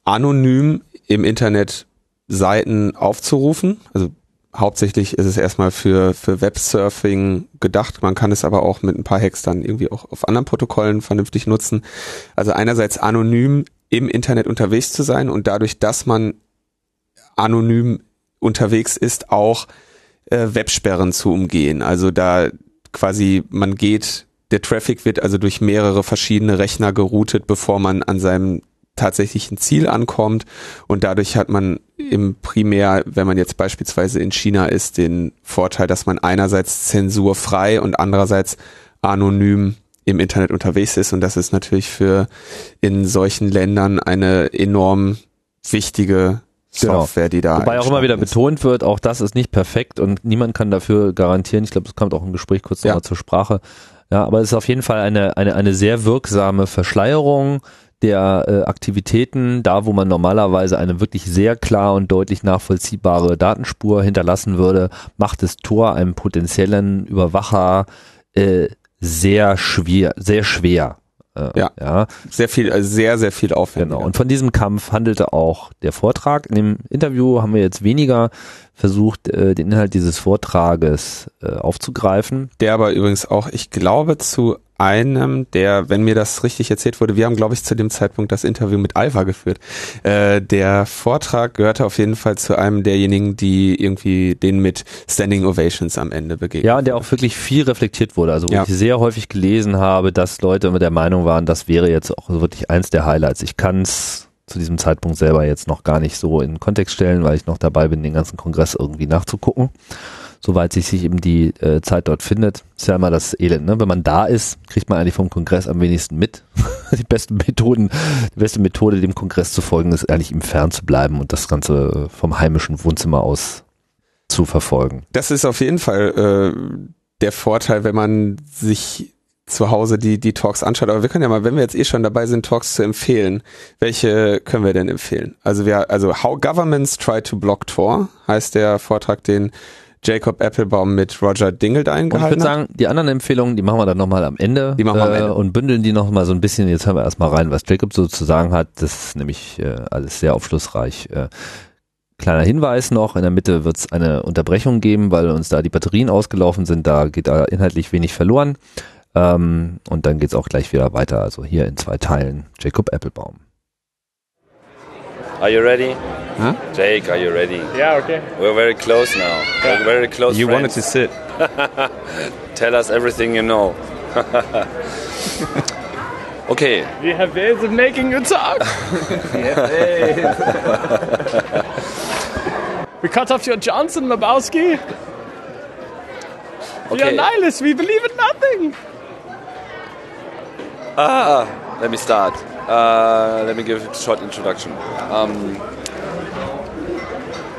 anonym im Internet Seiten aufzurufen. Also hauptsächlich ist es erstmal für, für Websurfing gedacht. Man kann es aber auch mit ein paar Hacks dann irgendwie auch auf anderen Protokollen vernünftig nutzen. Also einerseits anonym im Internet unterwegs zu sein und dadurch, dass man anonym unterwegs ist, auch äh, Websperren zu umgehen. Also da quasi man geht, der Traffic wird also durch mehrere verschiedene Rechner geroutet, bevor man an seinem tatsächlichen Ziel ankommt und dadurch hat man im Primär, wenn man jetzt beispielsweise in China ist, den Vorteil, dass man einerseits zensurfrei und andererseits anonym im Internet unterwegs ist und das ist natürlich für in solchen Ländern eine enorm wichtige Genau. Software, die da Wobei auch immer wieder ist. betont wird, auch das ist nicht perfekt und niemand kann dafür garantieren. Ich glaube, das kommt auch im Gespräch kurz Ja. nochmal zur Sprache. Ja, aber es ist auf jeden Fall eine, eine, eine sehr wirksame Verschleierung der äh, Aktivitäten, da wo man normalerweise eine wirklich sehr klar und deutlich nachvollziehbare Datenspur hinterlassen würde, macht es Tor einem potenziellen Überwacher äh, sehr schwer, sehr schwer. Äh, Ja. ja. sehr viel, also sehr, sehr viel aufwendiger. Genau. Und von diesem Kampf handelte auch der Vortrag. In dem Interview haben wir jetzt weniger versucht, äh, den Inhalt dieses Vortrages äh, aufzugreifen. der aber übrigens auch, ich glaube, zu einem, der, wenn mir das richtig erzählt wurde, wir haben, glaube ich, zu dem Zeitpunkt das Interview mit Alpha geführt. Äh, der Vortrag gehörte auf jeden Fall zu einem derjenigen, die irgendwie den mit Standing Ovations am Ende begegnen. Ja, und der auch wirklich viel reflektiert wurde. Also wo Ja. ich sehr häufig gelesen habe, dass Leute immer der Meinung waren, das wäre jetzt auch wirklich eins der Highlights. Ich kann es zu diesem Zeitpunkt selber jetzt noch gar nicht so in Kontext stellen, weil ich noch dabei bin, den ganzen Kongress irgendwie nachzugucken. Soweit sich, sich eben die äh, Zeit dort findet. Ist ja immer das Elend, ne? Wenn man da ist, kriegt man eigentlich vom Kongress am wenigsten mit. die besten Methoden, die beste Methode, dem Kongress zu folgen, ist eigentlich ihm fern zu bleiben und das Ganze äh, vom heimischen Wohnzimmer aus zu verfolgen. Das ist auf jeden Fall äh, der Vorteil, wenn man sich zu Hause die, die Talks anschaut. Aber wir können ja mal, wenn wir jetzt eh schon dabei sind, Talks zu empfehlen, welche können wir denn empfehlen? Also wir, also How Governments Try to Block Tor heißt der Vortrag, den Jacob Applebaum mit Roger Dingelt Und ich eingehalten würde sagen, die anderen Empfehlungen, die machen wir dann nochmal am Ende. Die machen wir am äh, Ende. Und bündeln die nochmal so ein bisschen. Jetzt hören wir erstmal rein, was Jacob so zu sagen hat. Das ist nämlich äh, alles sehr aufschlussreich. Äh, kleiner Hinweis noch, in der Mitte wird es eine Unterbrechung geben, weil uns da die Batterien ausgelaufen sind. Da geht da inhaltlich wenig verloren. Ähm, und dann geht's auch gleich wieder weiter. Also hier in zwei Teilen. Jacob Applebaum. Are you ready? Huh? Jake, are you ready? Yeah, okay. We're very close now. We're very close. You wanted to sit. Tell us everything you know. okay, We have ways of making you talk. we cut off your Johnson, Lebowski. We are nihilists. We believe in nothing. Ah, let me start. Uh, let me give a short introduction. Um,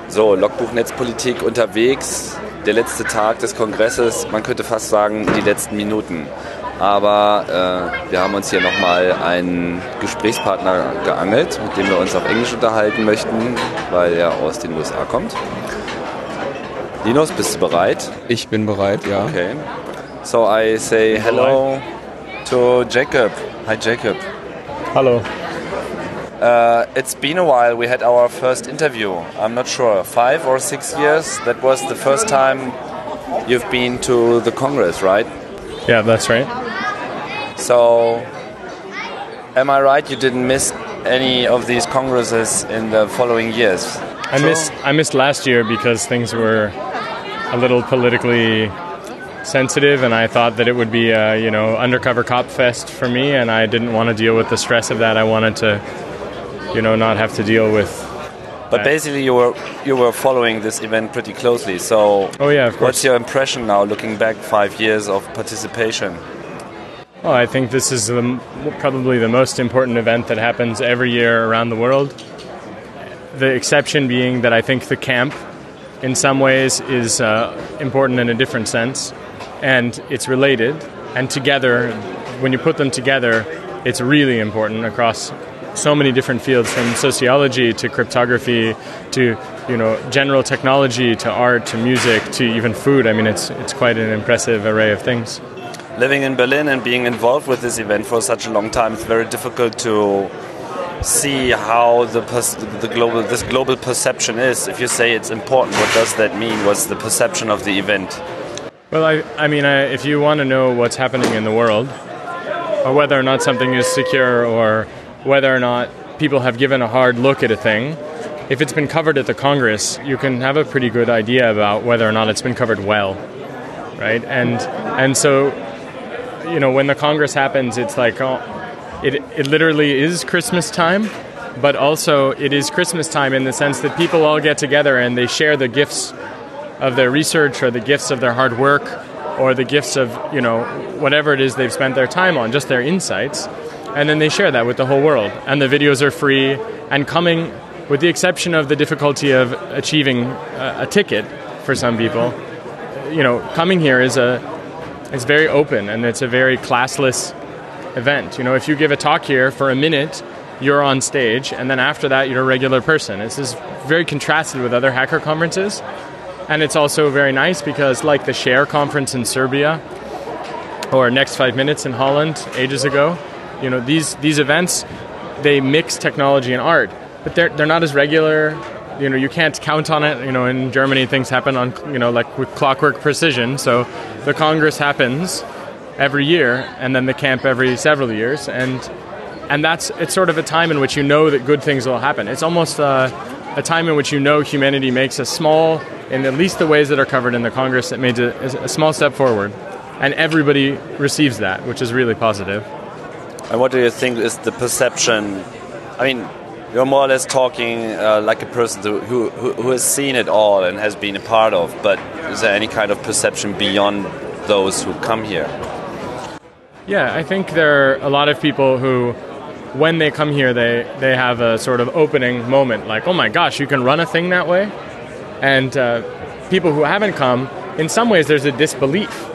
so, Logbuch Netzpolitik unterwegs. Der letzte Tag des Kongresses. Man könnte fast sagen, die letzten Minuten. Aber äh, wir haben uns hier nochmal einen Gesprächspartner geangelt, mit dem wir uns auf Englisch unterhalten möchten, weil er aus den USA kommt. Linus, bist du bereit? Ich bin bereit, ja. Okay. So I say hello to Jacob. Hi, Jacob. Hello. Uh, it's been a while. We had our first interview. I'm not sure, five or six years. That was the first time you've been to the Congress, right? Yeah, that's right. So, am I right? You didn't miss any of these congresses in the following years? I missed I missed last year because things were a little politically sensitive, and I thought that it would be a you know undercover cop fest for me, and I didn't want to deal with the stress of that. I wanted to you know not have to deal with. But basically, you were you were following this event pretty closely. So, Oh yeah, of course. what's your impression now, looking back five years of participation? Well, I think this is the, probably the most important event that happens every year around the world. The exception being that I think the camp, in some ways, is uh, important in a different sense, and it's related. And together, when you put them together, it's really important across so many different fields, from sociology to cryptography to you know general technology to art to music to even food. I mean, it's it's quite an impressive array of things. Living in Berlin and being involved with this event for such a long time, it's very difficult to see how the the global this global perception is. If you say it's important, what does that mean? What's the perception of the event? Well, I, I mean, I, if you want to know what's happening in the world, or whether or not something is secure, or whether or not people have given a hard look at a thing, if it's been covered at the Congress, you can have a pretty good idea about whether or not it's been covered well, right? And and so, you know, when the Congress happens, it's like, oh, it it literally is Christmas time, but also it is Christmas time in the sense that people all get together and they share the gifts of their research or the gifts of their hard work or the gifts of you know whatever it is they've spent their time on just their insights. And then they share that with the whole world. And the videos are free and coming with the exception of the difficulty of achieving a, a ticket for some people. You know coming here is a it's very open and it's a very classless event. You know if you give a talk here for a minute you're on stage and then after that you're a regular person. This is very contrasted with other hacker conferences and it's also very nice because, like the Share conference in Serbia or Next Five Minutes in Holland ages ago, you know, these, these events, they mix technology and art, but they're, they're not as regular. You know, you can't count on it. You know, in Germany, things happen on, you know, like with clockwork precision. So the Congress happens every year, and then the camp every several years. And, and that's, it's sort of a time in which you know that good things will happen. It's almost a, a time in which you know humanity makes a small, in at least the ways that are covered in the Congress, it made a, a small step forward. And everybody receives that, which is really positive. And what do you think is the perception? I mean, you're more or less talking uh, like a person who, who, who has seen it all and has been a part of, but is there any kind of perception beyond those who come here? Yeah, I think there are a lot of people who, when they come here, they, they have a sort of opening moment like, oh my gosh, you can run a thing that way? And uh, people who haven't come, in some ways, there's a disbelief.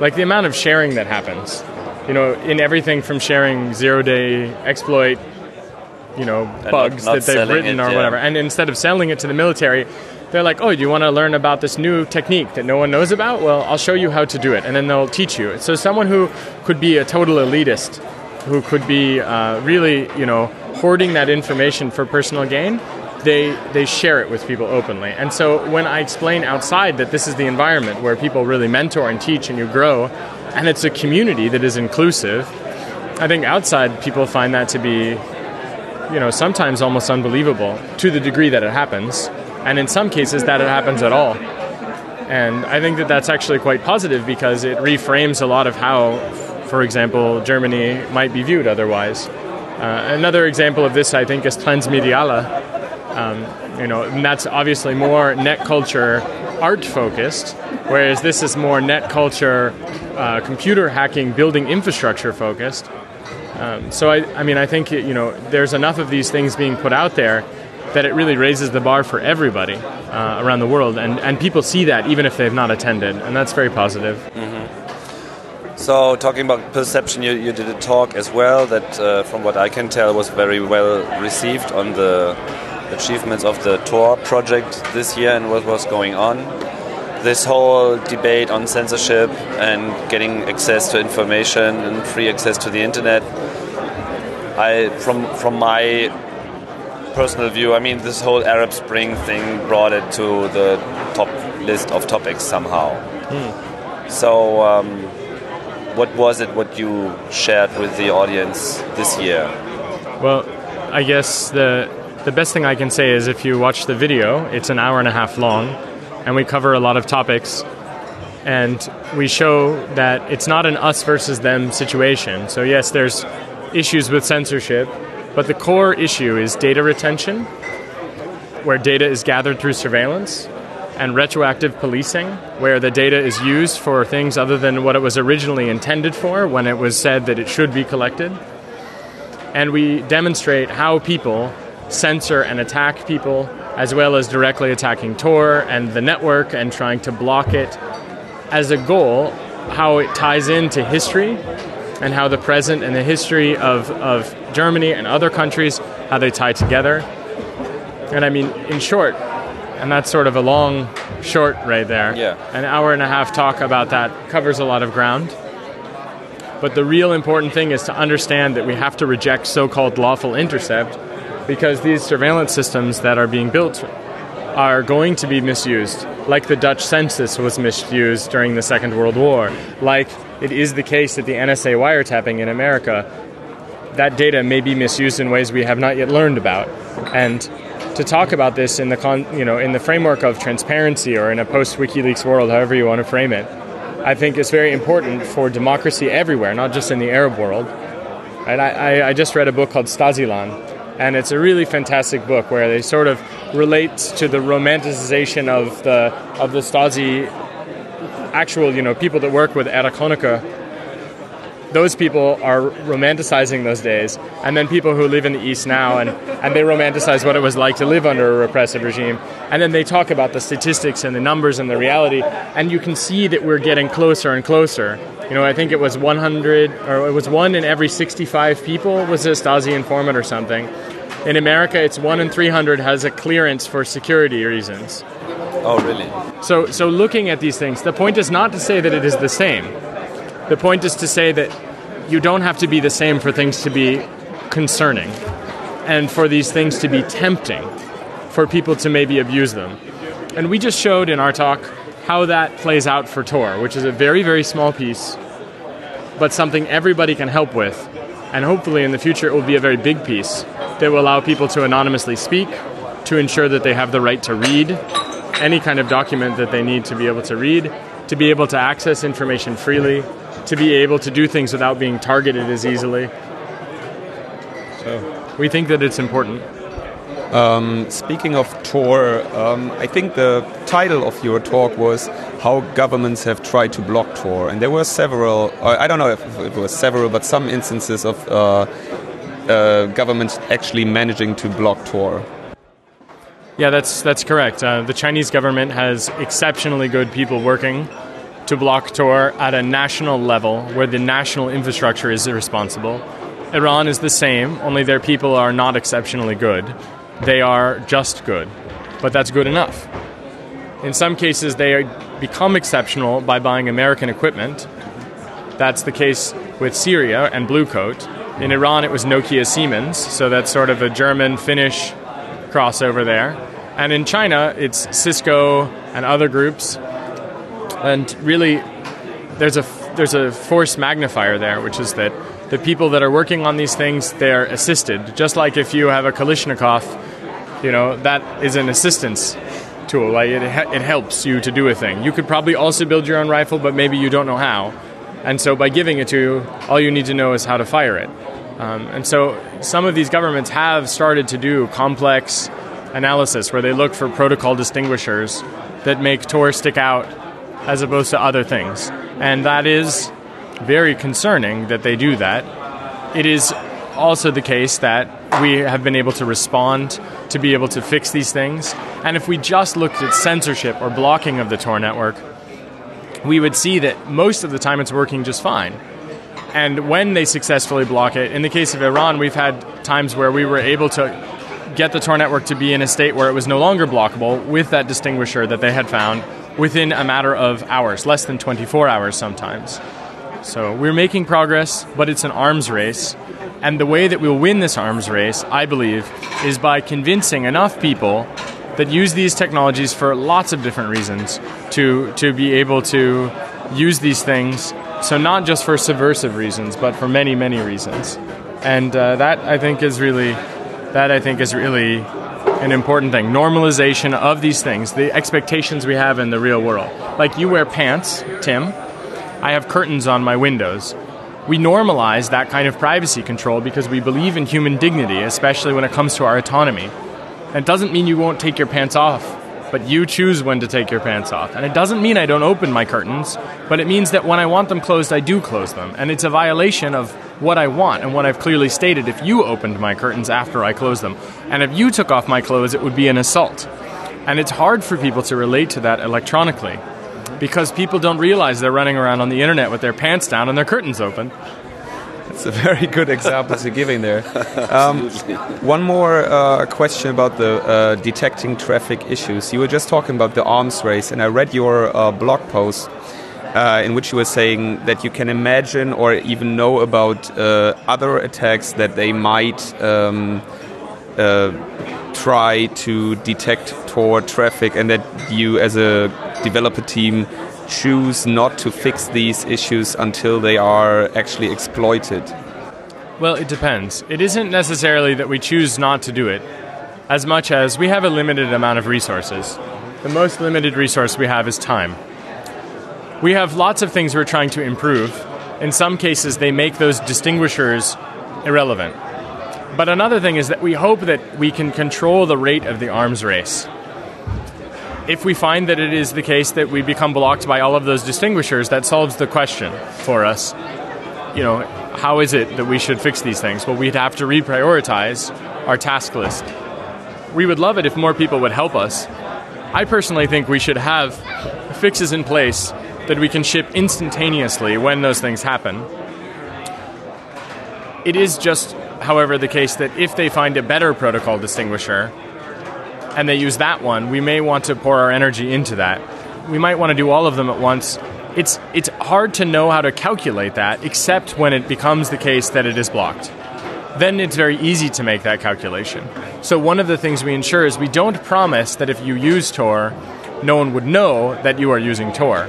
Like the amount of sharing that happens, you know, in everything from sharing zero day exploit, you know, bugs not that they've written it, or yeah. whatever. And instead of selling it to the military, they're like, oh, do you want to learn about this new technique that no one knows about? Well, I'll show you how to do it. And then they'll teach you. So someone who could be a total elitist, who could be uh, really, you know, hoarding that information for personal gain, they, they share it with people openly. And so when I explain outside that this is the environment where people really mentor and teach and you grow, and it's a community that is inclusive, I think outside people find that to be, you know, sometimes almost unbelievable to the degree that it happens, and in some cases that it happens at all. And I think that that's actually quite positive because it reframes a lot of how, for example, Germany might be viewed otherwise. Uh, another example of this, I think, is Transmediale. Um, you know, and that's obviously more net culture art focused, whereas this is more net culture, uh, computer hacking, building infrastructure focused. Um, so I, I mean, I think you know, there's enough of these things being put out there that it really raises the bar for everybody uh, around the world, and, and people see that even if they've not attended, and that's very positive. So, talking about perception, you, you did a talk as well that, uh, from what I can tell, was very well received on the achievements of the Tor project this year and what was going on. This whole debate on censorship and getting access to information and free access to the internet. I, from from my personal view, I mean, this whole Arab Spring thing brought it to the top list of topics somehow. So, um, what was it what you shared with the audience this year? Well, I guess the the best thing I can say is if you watch the video, it's an hour and a half long, and we cover a lot of topics. And we show that it's not an us versus them situation. So, yes, there's issues with censorship, but the core issue is data retention, where data is gathered through surveillance, and retroactive policing, where the data is used for things other than what it was originally intended for when it was said that it should be collected. And we demonstrate how people censor and attack people, as well as directly attacking Tor and the network and trying to block it. As a goal, how it ties into history and how the present and the history of, of Germany and other countries, how they tie together. And I mean, in short, and that's sort of a long short right there. Yeah. An hour and a half talk about that covers a lot of ground. But the real important thing is to understand that we have to reject so called lawful intercept because these surveillance systems that are being built are going to be misused, like the Dutch census was misused during the Second World War, like it is the case that the NSA wiretapping in America. That data may be misused in ways we have not yet learned about. And to talk about this in the con, you know in the framework of transparency or in a post WikiLeaks world, however you want to frame it, I think is very important for democracy everywhere, not just in the Arab world. And I, I, just read a book called Stasiland, and it's a really fantastic book where they sort of relate to the romanticization of the of the Stasi actual you know people that work with Erich Honecker those people are romanticizing those days, and then people who live in the East now, and, and they romanticize what it was like to live under a repressive regime, and then they talk about the statistics and the numbers and the reality, and you can see that we're getting closer and closer. You know, I think it was 100, or it was one in every 65 people was a Stasi informant or something. In America, it's one in 300 has a clearance for security reasons. Oh, really? So, so looking at these things, the point is not to say that it is the same. The point is to say that you don't have to be the same for things to be concerning and for these things to be tempting for people to maybe abuse them. And we just showed in our talk how that plays out for Tor, which is a very, very small piece, but something everybody can help with. And hopefully in the future it will be a very big piece that will allow people to anonymously speak, to ensure that they have the right to read any kind of document that they need to be able to read, to be able to access information freely, to be able to do things without being targeted as easily. So we think that it's important. Um, speaking of Tor, um, I think the title of your talk was How Governments Have Tried to Block Tor. And there were several, I don't know if it was several, but some instances of uh, uh, governments actually managing to block Tor. Yeah, that's, that's correct. Uh, the Chinese government has exceptionally good people working to block Tor at a national level where the national infrastructure is responsible. Iran is the same, only their people are not exceptionally good. They are just good, but that's good enough. In some cases, they become exceptional by buying American equipment. That's the case with Syria and Blue Coat. In Iran, it was Nokia Siemens, so that's sort of a German Finnish crossover there. And in China, it's Cisco and other groups and really there's a there's a force magnifier there, which is that the people that are working on these things they're assisted. Just like if you have a Kalashnikov, you know that is an assistance tool. Like it it helps you to do a thing. You could probably also build your own rifle, but maybe you don't know how. And so by giving it to you, all you need to know is how to fire it. Um, and so some of these governments have started to do complex analysis where they look for protocol distinguishers that make Tor stick out as opposed to other things. And that is very concerning that they do that. It is also the case that we have been able to respond to be able to fix these things. And if we just looked at censorship or blocking of the Tor network, we would see that most of the time it's working just fine. And when they successfully block it, in the case of Iran, we've had times where we were able to get the Tor network to be in a state where it was no longer blockable with that distinguisher that they had found within a matter of hours, less than 24 hours sometimes. So we're making progress, but it's an arms race. And the way that we'll win this arms race, I believe, is by convincing enough people that use these technologies for lots of different reasons to, to be able to use these things. So, not just for subversive reasons, but for many, many reasons. And uh, that, I think, is really That I think is really an important thing. Normalization of these things, the expectations we have in the real world. Like you wear pants, Tim. I have curtains on my windows. We normalize that kind of privacy control because we believe in human dignity, especially when it comes to our autonomy. It doesn't mean you won't take your pants off, but you choose when to take your pants off. And it doesn't mean I don't open my curtains, but it means that when I want them closed, I do close them. And it's a violation of what I want and what I've clearly stated if you opened my curtains after I closed them. And if you took off my clothes, it would be an assault. And it's hard for people to relate to that electronically because people don't realize they're running around on the internet with their pants down and their curtains open. It's a very good example you're giving there. Um, one more uh, question about the uh, detecting traffic issues. You were just talking about the arms race, and I read your uh, blog post uh, in which you were saying that you can imagine or even know about uh, other attacks that they might um, uh, try to detect toward traffic, and that you, as a developer team, choose not to fix these issues until they are actually exploited? Well, it depends. It isn't necessarily that we choose not to do it, as much as we have a limited amount of resources. The most limited resource we have is time. We have lots of things we're trying to improve. In some cases, they make those distinguishers irrelevant. But another thing is that we hope that we can control the rate of the arms race. If we find that it is the case that we become blocked by all of those distinguishers, that solves the question for us. You know, how is it that we should fix these things? Well, we'd have to reprioritize our task list. We would love it if more people would help us. I personally think we should have fixes in place that we can ship instantaneously when those things happen. It is just, however, the case that if they find a better protocol distinguisher and they use that one, we may want to pour our energy into that. We might want to do all of them at once. It's, it's hard to know how to calculate that, except when it becomes the case that it is blocked. Then it's very easy to make that calculation. So, one of the things we ensure is we don't promise that if you use Tor, no one would know that you are using Tor.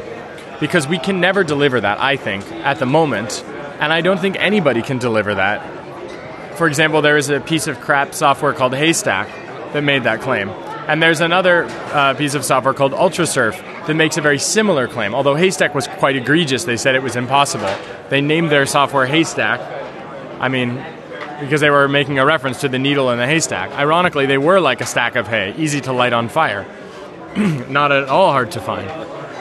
Because we can never deliver that, I think, at the moment. And I don't think anybody can deliver that. For example, there is a piece of crap software called Haystack that made that claim. And there's another uh, piece of software called Ultrasurf that makes a very similar claim. Although Haystack was quite egregious, they said it was impossible. They named their software Haystack. I mean, because they were making a reference to the needle in the haystack. Ironically, they were like a stack of hay, easy to light on fire. Not at all hard to find.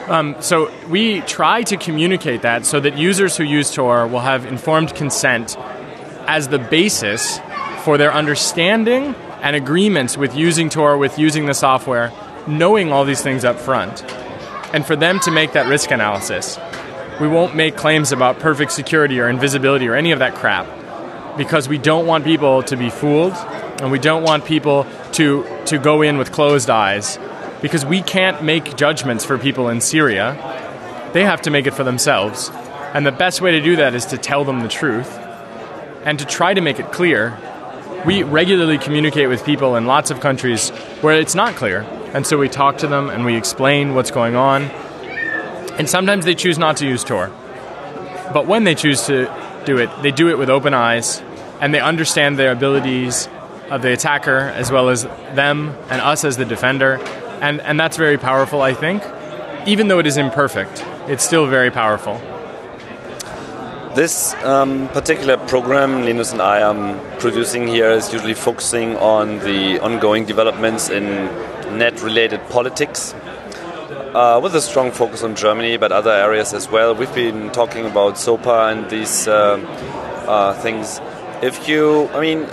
Um, so we try to communicate that so that users who use Tor will have informed consent as the basis for their understanding and agreements with using Tor, with using the software, knowing all these things up front. And for them to make that risk analysis. We won't make claims about perfect security or invisibility or any of that crap because we don't want people to be fooled and we don't want people to, to go in with closed eyes because we can't make judgments for people in Syria. They have to make it for themselves. And the best way to do that is to tell them the truth and to try to make it clear. We regularly communicate with people in lots of countries where it's not clear. And so we talk to them and we explain what's going on. And sometimes they choose not to use Tor. But when they choose to do it, they do it with open eyes and they understand their abilities of the attacker as well as them and us as the defender. And, and that's very powerful, I think. Even though it is imperfect, it's still very powerful. This um, particular program Linus and I am producing here is usually focusing on the ongoing developments in net related politics. Uh, with a strong focus on Germany, but other areas as well. We've been talking about SOPA and these uh, uh, things. If you, I mean,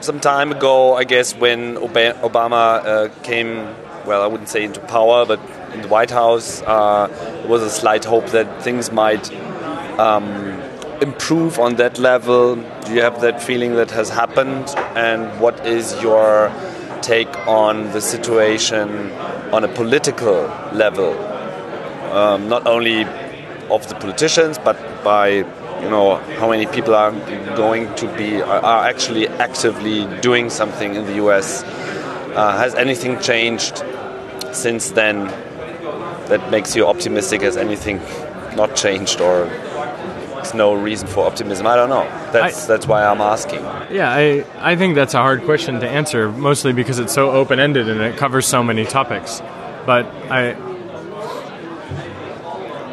some time ago, I guess, when Obama uh, came, well, I wouldn't say into power, but in the White House, uh, there was a slight hope that things might um, improve on that level. Do you have that feeling that has happened? And what is your take on the situation on a political level? Um, not only of the politicians, but by you know how many people are going to be are actually actively doing something in the U.S. Uh, has anything changed since then that makes you optimistic? Has anything not changed or that's no reason for optimism. I don't know. That's that's why I'm asking. Yeah, I, I think that's a hard question to answer, mostly because it's so open ended and it covers so many topics. But I,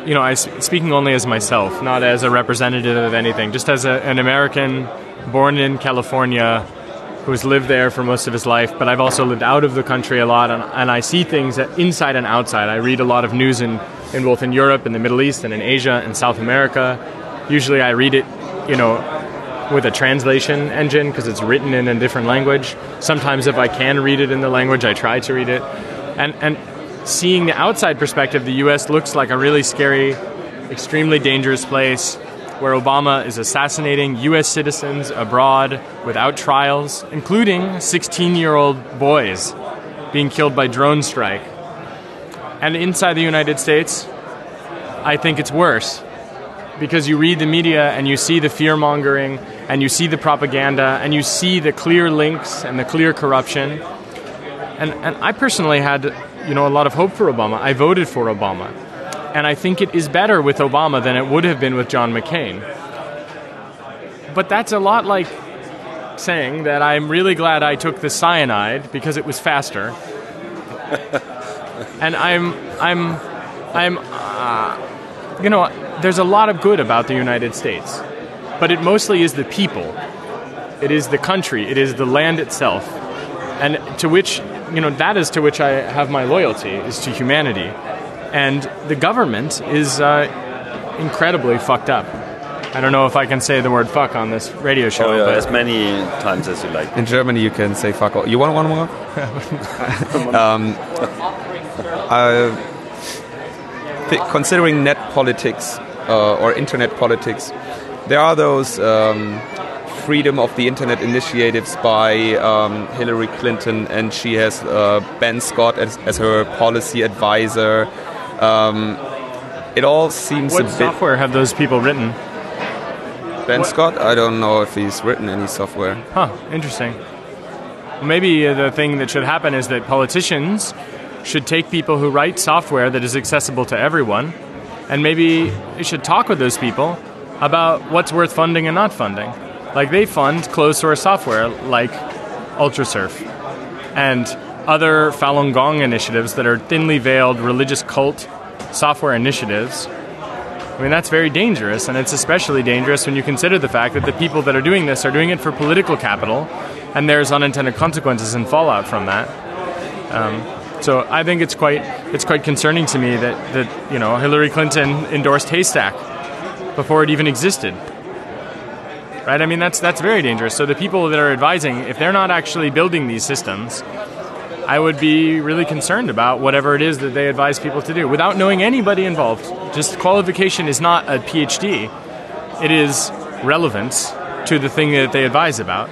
you know, I speaking only as myself, not as a representative of anything, just as a, an American born in California who's lived there for most of his life. But I've also lived out of the country a lot, and, and I see things inside and outside. I read a lot of news in, in both in Europe, in the Middle East, and in Asia and South America. Usually, I read it, you know, with a translation engine because it's written in a different language. Sometimes, if I can read it in the language, I try to read it. And and seeing the outside perspective, the U.S. looks like a really scary, extremely dangerous place where Obama is assassinating U.S. citizens abroad without trials, including 16 year old boys being killed by drone strike. And inside the United States, I think it's worse because you read the media and you see the fear mongering and you see the propaganda and you see the clear links and the clear corruption. And, and I personally had you know, a lot of hope for Obama. I voted for Obama. And I think it is better with Obama than it would have been with John McCain. But that's a lot like saying that I'm really glad I took the cyanide because it was faster. and I'm, I'm, I'm, uh, you know, there's a lot of good about the United States, but it mostly is the people. It is the country. It is the land itself, and to which you know that is to which I have my loyalty is to humanity, and the government is uh, incredibly fucked up. I don't know if I can say the word "fuck" on this radio show. Oh, yeah, but as many times as you like. In Germany, you can say fuck all. You want one more? um, uh, th- considering net politics uh, or internet politics, there are those um, freedom of the internet initiatives by um, Hillary Clinton, and she has uh, Ben Scott as, as, her policy advisor. Um, it all seems what a bit. software have those people written? Ben what? Scott? I don't know if he's written any software. Huh, interesting. Maybe the thing that should happen is that politicians should take people who write software that is accessible to everyone, and maybe they should talk with those people about what's worth funding and not funding. Like they fund closed source software like Ultrasurf and other Falun Gong initiatives that are thinly veiled religious cult software initiatives I mean, that's very dangerous, and it's especially dangerous when you consider the fact that the people that are doing this are doing it for political capital, and there's unintended consequences and fallout from that. Um, so I think it's quite it's quite concerning to me that, that you know Hillary Clinton endorsed Haystack before it even existed. Right? I mean, that's that's very dangerous. So the people that are advising, if they're not actually building these systems, I would be really concerned about whatever it is that they advise people to do without knowing anybody involved. Just qualification is not a PhD, it is relevance to the thing that they advise about.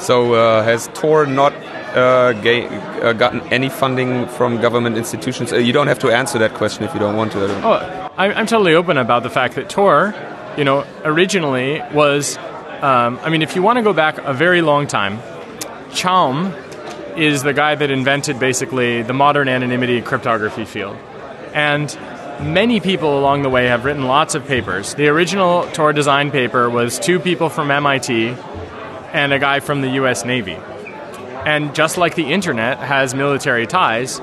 So, uh, has Tor not uh, uh, gotten any funding from government institutions? Uh, you don't have to answer that question if you don't want to. Oh, I'm, I'm totally open about the fact that Tor, you know, originally was. Um, I mean, if you want to go back a very long time, Chaum is the guy that invented basically the modern anonymity cryptography field. And many people along the way have written lots of papers. The original Tor design paper was two people from MIT and a guy from the US Navy. And just like the internet has military ties,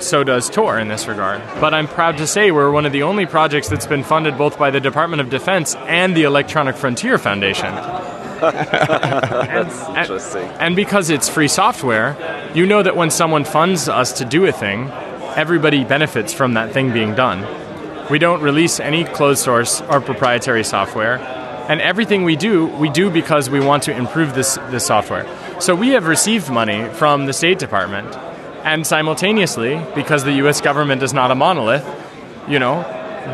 so does Tor in this regard. But I'm proud to say we're one of the only projects that's been funded both by the Department of Defense and the Electronic Frontier Foundation. That's and, interesting. And because it's free software, you know that when someone funds us to do a thing, everybody benefits from that thing being done. We don't release any closed source or proprietary software. And everything we do, we do because we want to improve this, this software. So we have received money from the State Department. And simultaneously, because the US government is not a monolith, you know,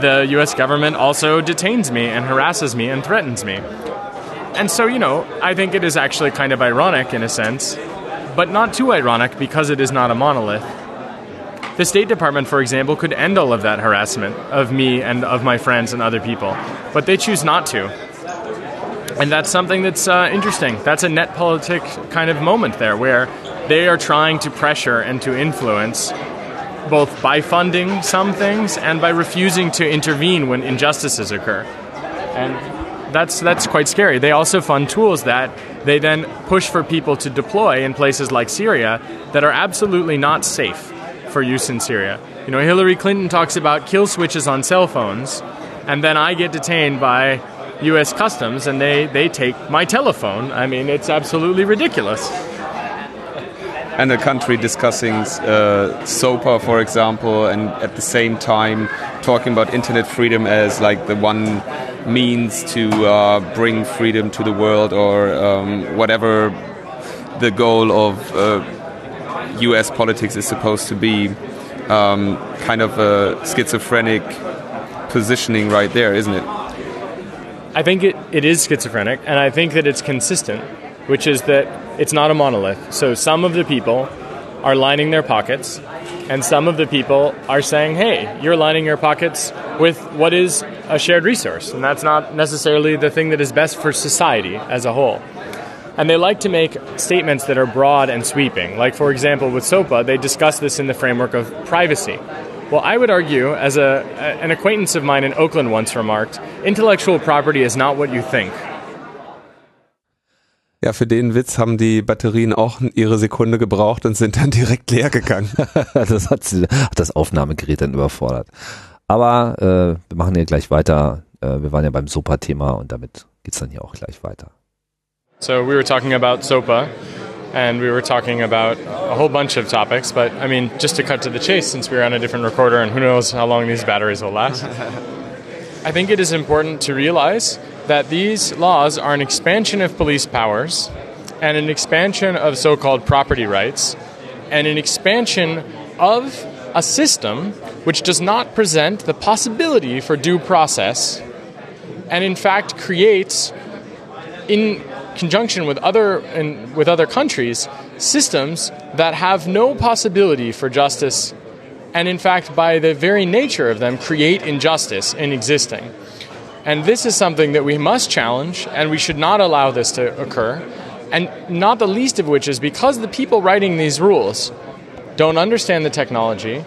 the US government also detains me and harasses me and threatens me. And so, you know, I think it is actually kind of ironic in a sense, but not too ironic because it is not a monolith. The State Department, for example, could end all of that harassment of me and of my friends and other people, but they choose not to. And that's something that's uh, interesting. That's a net politic kind of moment there where they are trying to pressure and to influence both by funding some things and by refusing to intervene when injustices occur. And that's that's quite scary. They also fund tools that they then push for people to deploy in places like Syria that are absolutely not safe for use in Syria. You know, Hillary Clinton talks about kill switches on cell phones, and then I get detained by U.S. Customs and they, they take my telephone. I mean, it's absolutely ridiculous. And a country discussing uh, SOPA, for example, and at the same time talking about internet freedom as like the one means to uh, bring freedom to the world or um, whatever the goal of uh, US politics is supposed to be. Um, kind of a schizophrenic positioning right there, isn't it? I think it, it is schizophrenic, and I think that it's consistent, which is that it's not a monolith. So some of the people are lining their pockets, and some of the people are saying, hey, you're lining your pockets with what is a shared resource, and that's not necessarily the thing that is best for society as a whole. And they like to make statements that are broad and sweeping. Like, for example, with SOPA, they discuss this in the framework of privacy. Well, I would argue, as a, an acquaintance of mine in Oakland once remarked, intellectual property is not what you think. Ja, für den Witz haben die Batterien auch ihre Sekunde gebraucht und sind dann direkt leer gegangen. das hat, sie, hat das Aufnahmegerät dann überfordert. Aber äh, wir machen hier gleich weiter. Äh, wir waren ja beim SOPA-Thema und damit geht's dann hier auch gleich weiter. So we were talking about SOPA, and we were talking about a whole bunch of topics. But I mean, just to cut to the chase, since we're on a different recorder, and who knows how long these batteries will last. I think it is important to realize that these laws are an expansion of police powers and an expansion of so called property rights and an expansion of a system which does not present the possibility for due process and in fact creates in conjunction with other in, with other countries systems that have no possibility for justice and in fact by the very nature of them create injustice in existing. And this is something that we must challenge and we should not allow this to occur and not the least of which is because the people writing these rules don't understand the technology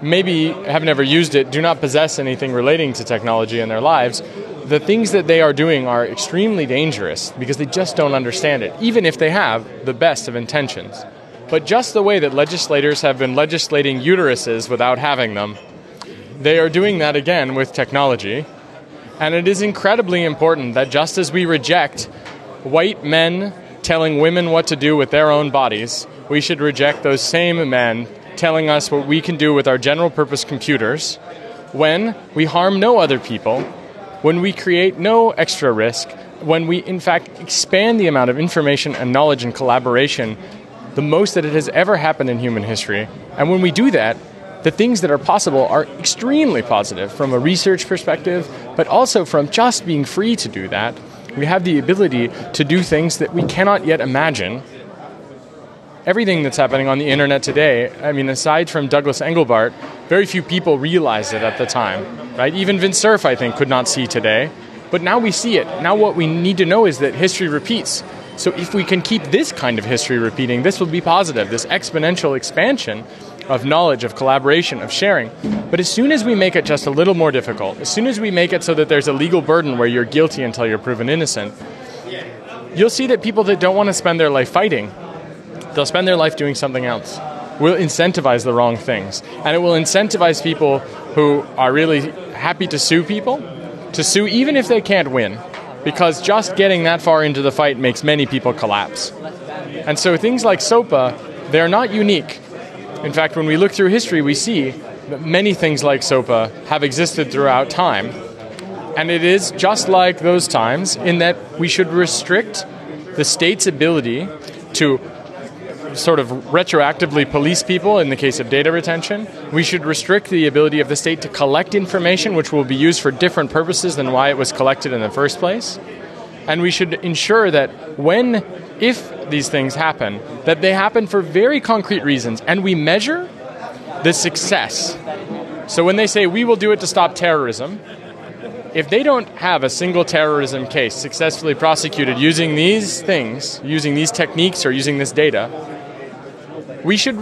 maybe have never used it do not possess anything relating to technology in their lives the things that they are doing are extremely dangerous because they just don't understand it, even if they have the best of intentions. But just the way that legislators have been legislating uteruses without having them, they are doing that again with technology. And it is incredibly important that just as we reject white men telling women what to do with their own bodies, we should reject those same men telling us what we can do with our general purpose computers when we harm no other people when we create no extra risk, when we in fact expand the amount of information and knowledge and collaboration the most that it has ever happened in human history. And when we do that, the things that are possible are extremely positive from a research perspective, but also from just being free to do that. We have the ability to do things that we cannot yet imagine. Everything that's happening on the internet today, I mean, aside from Douglas Engelbart, very few people realized it at the time, right? Even Vince Cerf, I think, could not see today. But now we see it. Now what we need to know is that history repeats. So if we can keep this kind of history repeating, this will be positive, this exponential expansion of knowledge, of collaboration, of sharing. But as soon as we make it just a little more difficult, as soon as we make it so that there's a legal burden where you're guilty until you're proven innocent, you'll see that people that don't want to spend their life fighting, they'll spend their life doing something else will incentivize the wrong things. And it will incentivize people who are really happy to sue people to sue even if they can't win. Because just getting that far into the fight makes many people collapse. And so things like SOPA, they're not unique. In fact, when we look through history, we see that many things like SOPA have existed throughout time. And it is just like those times in that we should restrict the state's ability to sort of retroactively police people in the case of data retention. We should restrict the ability of the state to collect information which will be used for different purposes than why it was collected in the first place. And we should ensure that when, if these things happen, that they happen for very concrete reasons and we measure the success. So when they say we will do it to stop terrorism, if they don't have a single terrorism case successfully prosecuted using these things, using these techniques or using this data, we should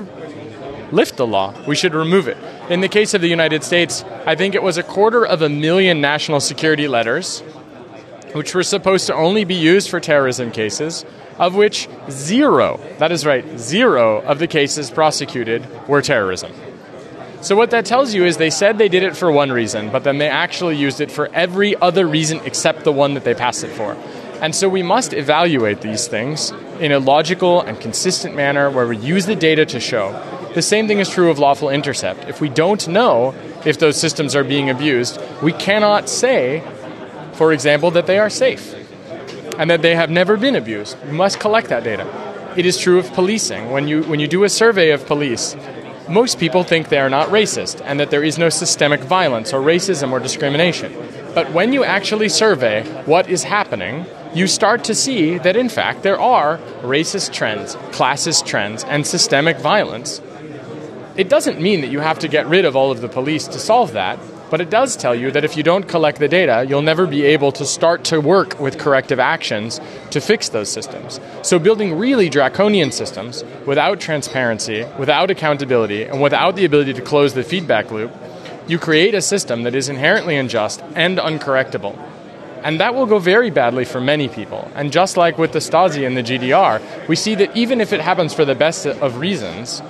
lift the law. We should remove it. In the case of the United States, I think it was a quarter of a million national security letters, which were supposed to only be used for terrorism cases, of which zero, that is right, zero of the cases prosecuted were terrorism. So, what that tells you is they said they did it for one reason, but then they actually used it for every other reason except the one that they passed it for. And so we must evaluate these things in a logical and consistent manner where we use the data to show. The same thing is true of lawful intercept. If we don't know if those systems are being abused, we cannot say, for example, that they are safe and that they have never been abused. We must collect that data. It is true of policing. When you, when you do a survey of police, most people think they are not racist and that there is no systemic violence or racism or discrimination. But when you actually survey what is happening, you start to see that in fact there are racist trends, classist trends, and systemic violence. It doesn't mean that you have to get rid of all of the police to solve that, but it does tell you that if you don't collect the data, you'll never be able to start to work with corrective actions to fix those systems. So, building really draconian systems without transparency, without accountability, and without the ability to close the feedback loop, you create a system that is inherently unjust and uncorrectable. And that will go very badly for many people. And just like with the Stasi and the GDR, we see that even if it happens for the best of reasons,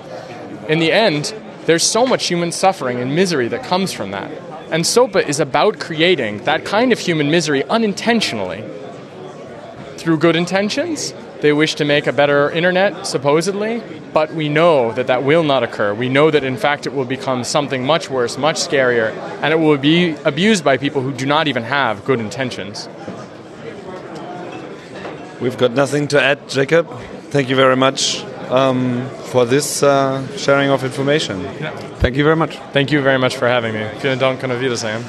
in the end, there's so much human suffering and misery that comes from that. And SOPA is about creating that kind of human misery unintentionally. Through good intentions, they wish to make a better internet, supposedly, but we know that that will not occur. We know that in fact it will become something much worse, much scarier, and it will be abused by people who do not even have good intentions. We've got nothing to add, Jacob. Thank you very much um, for this uh, sharing of information. Thank you very much. Thank you very much for having me. Vielen Dank und auf Wiedersehen.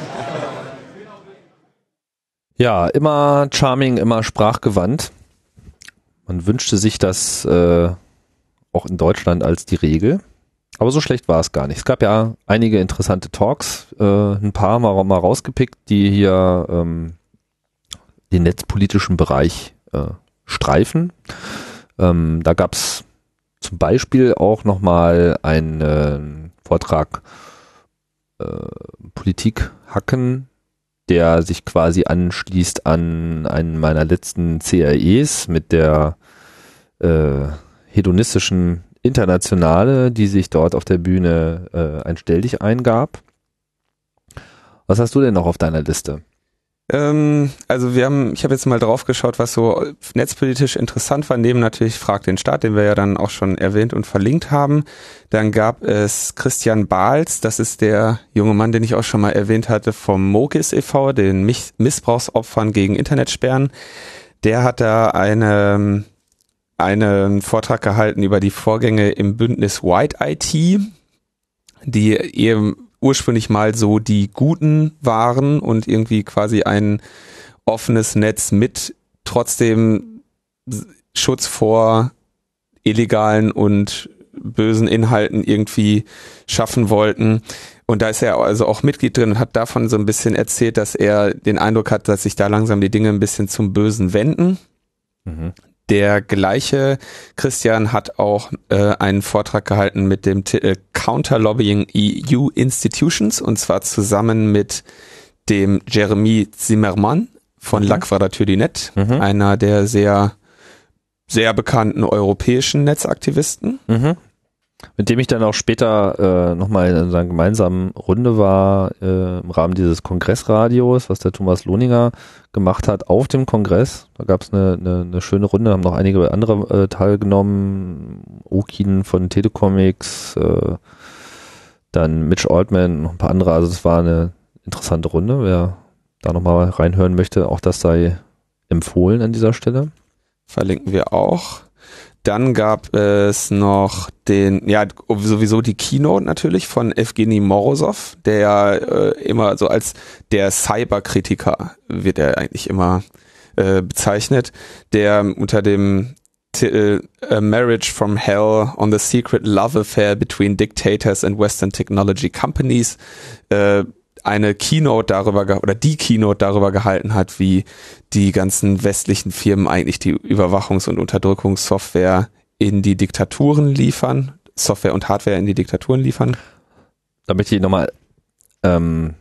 Ja, immer charming, immer sprachgewandt. Man wünschte sich das äh, auch in Deutschland als die Regel. Aber so schlecht war es gar nicht. Es gab ja einige interessante Talks, äh, ein paar mal, mal rausgepickt, die hier ähm, den netzpolitischen Bereich äh, streifen. Ähm, da gab es zum Beispiel auch nochmal einen äh, Vortrag äh, Politik hacken, der sich quasi anschließt an einen meiner letzten CREs mit der äh, hedonistischen Internationale, die sich dort auf der Bühne äh, ein Stelldich eingab. Was hast du denn noch auf deiner Liste? Ähm, also wir haben, ich habe jetzt mal drauf geschaut, was so netzpolitisch interessant war, neben natürlich Frag den Staat, den wir ja dann auch schon erwähnt und verlinkt haben. Dann gab es Christian Bahls, das ist der junge Mann, den ich auch schon mal erwähnt hatte, vom Mokis e.V., den Missbrauchsopfern gegen Internetsperren. Der hat da eine, einen Vortrag gehalten über die Vorgänge im Bündnis White IT, die eben ursprünglich mal so die Guten waren und irgendwie quasi ein offenes Netz mit trotzdem Schutz vor illegalen und bösen Inhalten irgendwie schaffen wollten. Und da ist er also auch Mitglied drin und hat davon so ein bisschen erzählt, dass er den Eindruck hat, dass sich da langsam die Dinge ein bisschen zum Bösen wenden. Mhm. Der gleiche Christian hat auch äh, einen Vortrag gehalten mit dem Titel Counter Lobbying EU Institutions und zwar zusammen mit dem Jeremy Zimmermann von mhm. La Quadrature du Net, mhm. einer der sehr sehr bekannten europäischen Netzaktivisten. Mhm mit dem ich dann auch später äh, nochmal in einer gemeinsamen Runde war äh, im Rahmen dieses Kongressradios, was der Thomas Lohninger gemacht hat auf dem Kongress. Da gab es eine, eine, eine schöne Runde, haben noch einige andere äh, teilgenommen, Okin von Telecomics, äh, dann Mitch Altman, noch ein paar andere. Also es war eine interessante Runde. Wer da nochmal reinhören möchte, auch das sei empfohlen an dieser Stelle. Verlinken wir auch. Dann gab es noch den, ja, sowieso die Keynote natürlich von Evgeny Morozov, der äh, immer so als der Cyberkritiker wird er eigentlich immer äh, bezeichnet, der unter dem Titel A Marriage from Hell on the Secret Love Affair Between Dictators and Western Technology Companies äh, eine Keynote darüber oder die Keynote darüber gehalten hat, wie die ganzen westlichen Firmen eigentlich die Überwachungs- und Unterdrückungssoftware in die Diktaturen liefern Software und Hardware in die Diktaturen liefern. Da möchte ich nochmal ähm,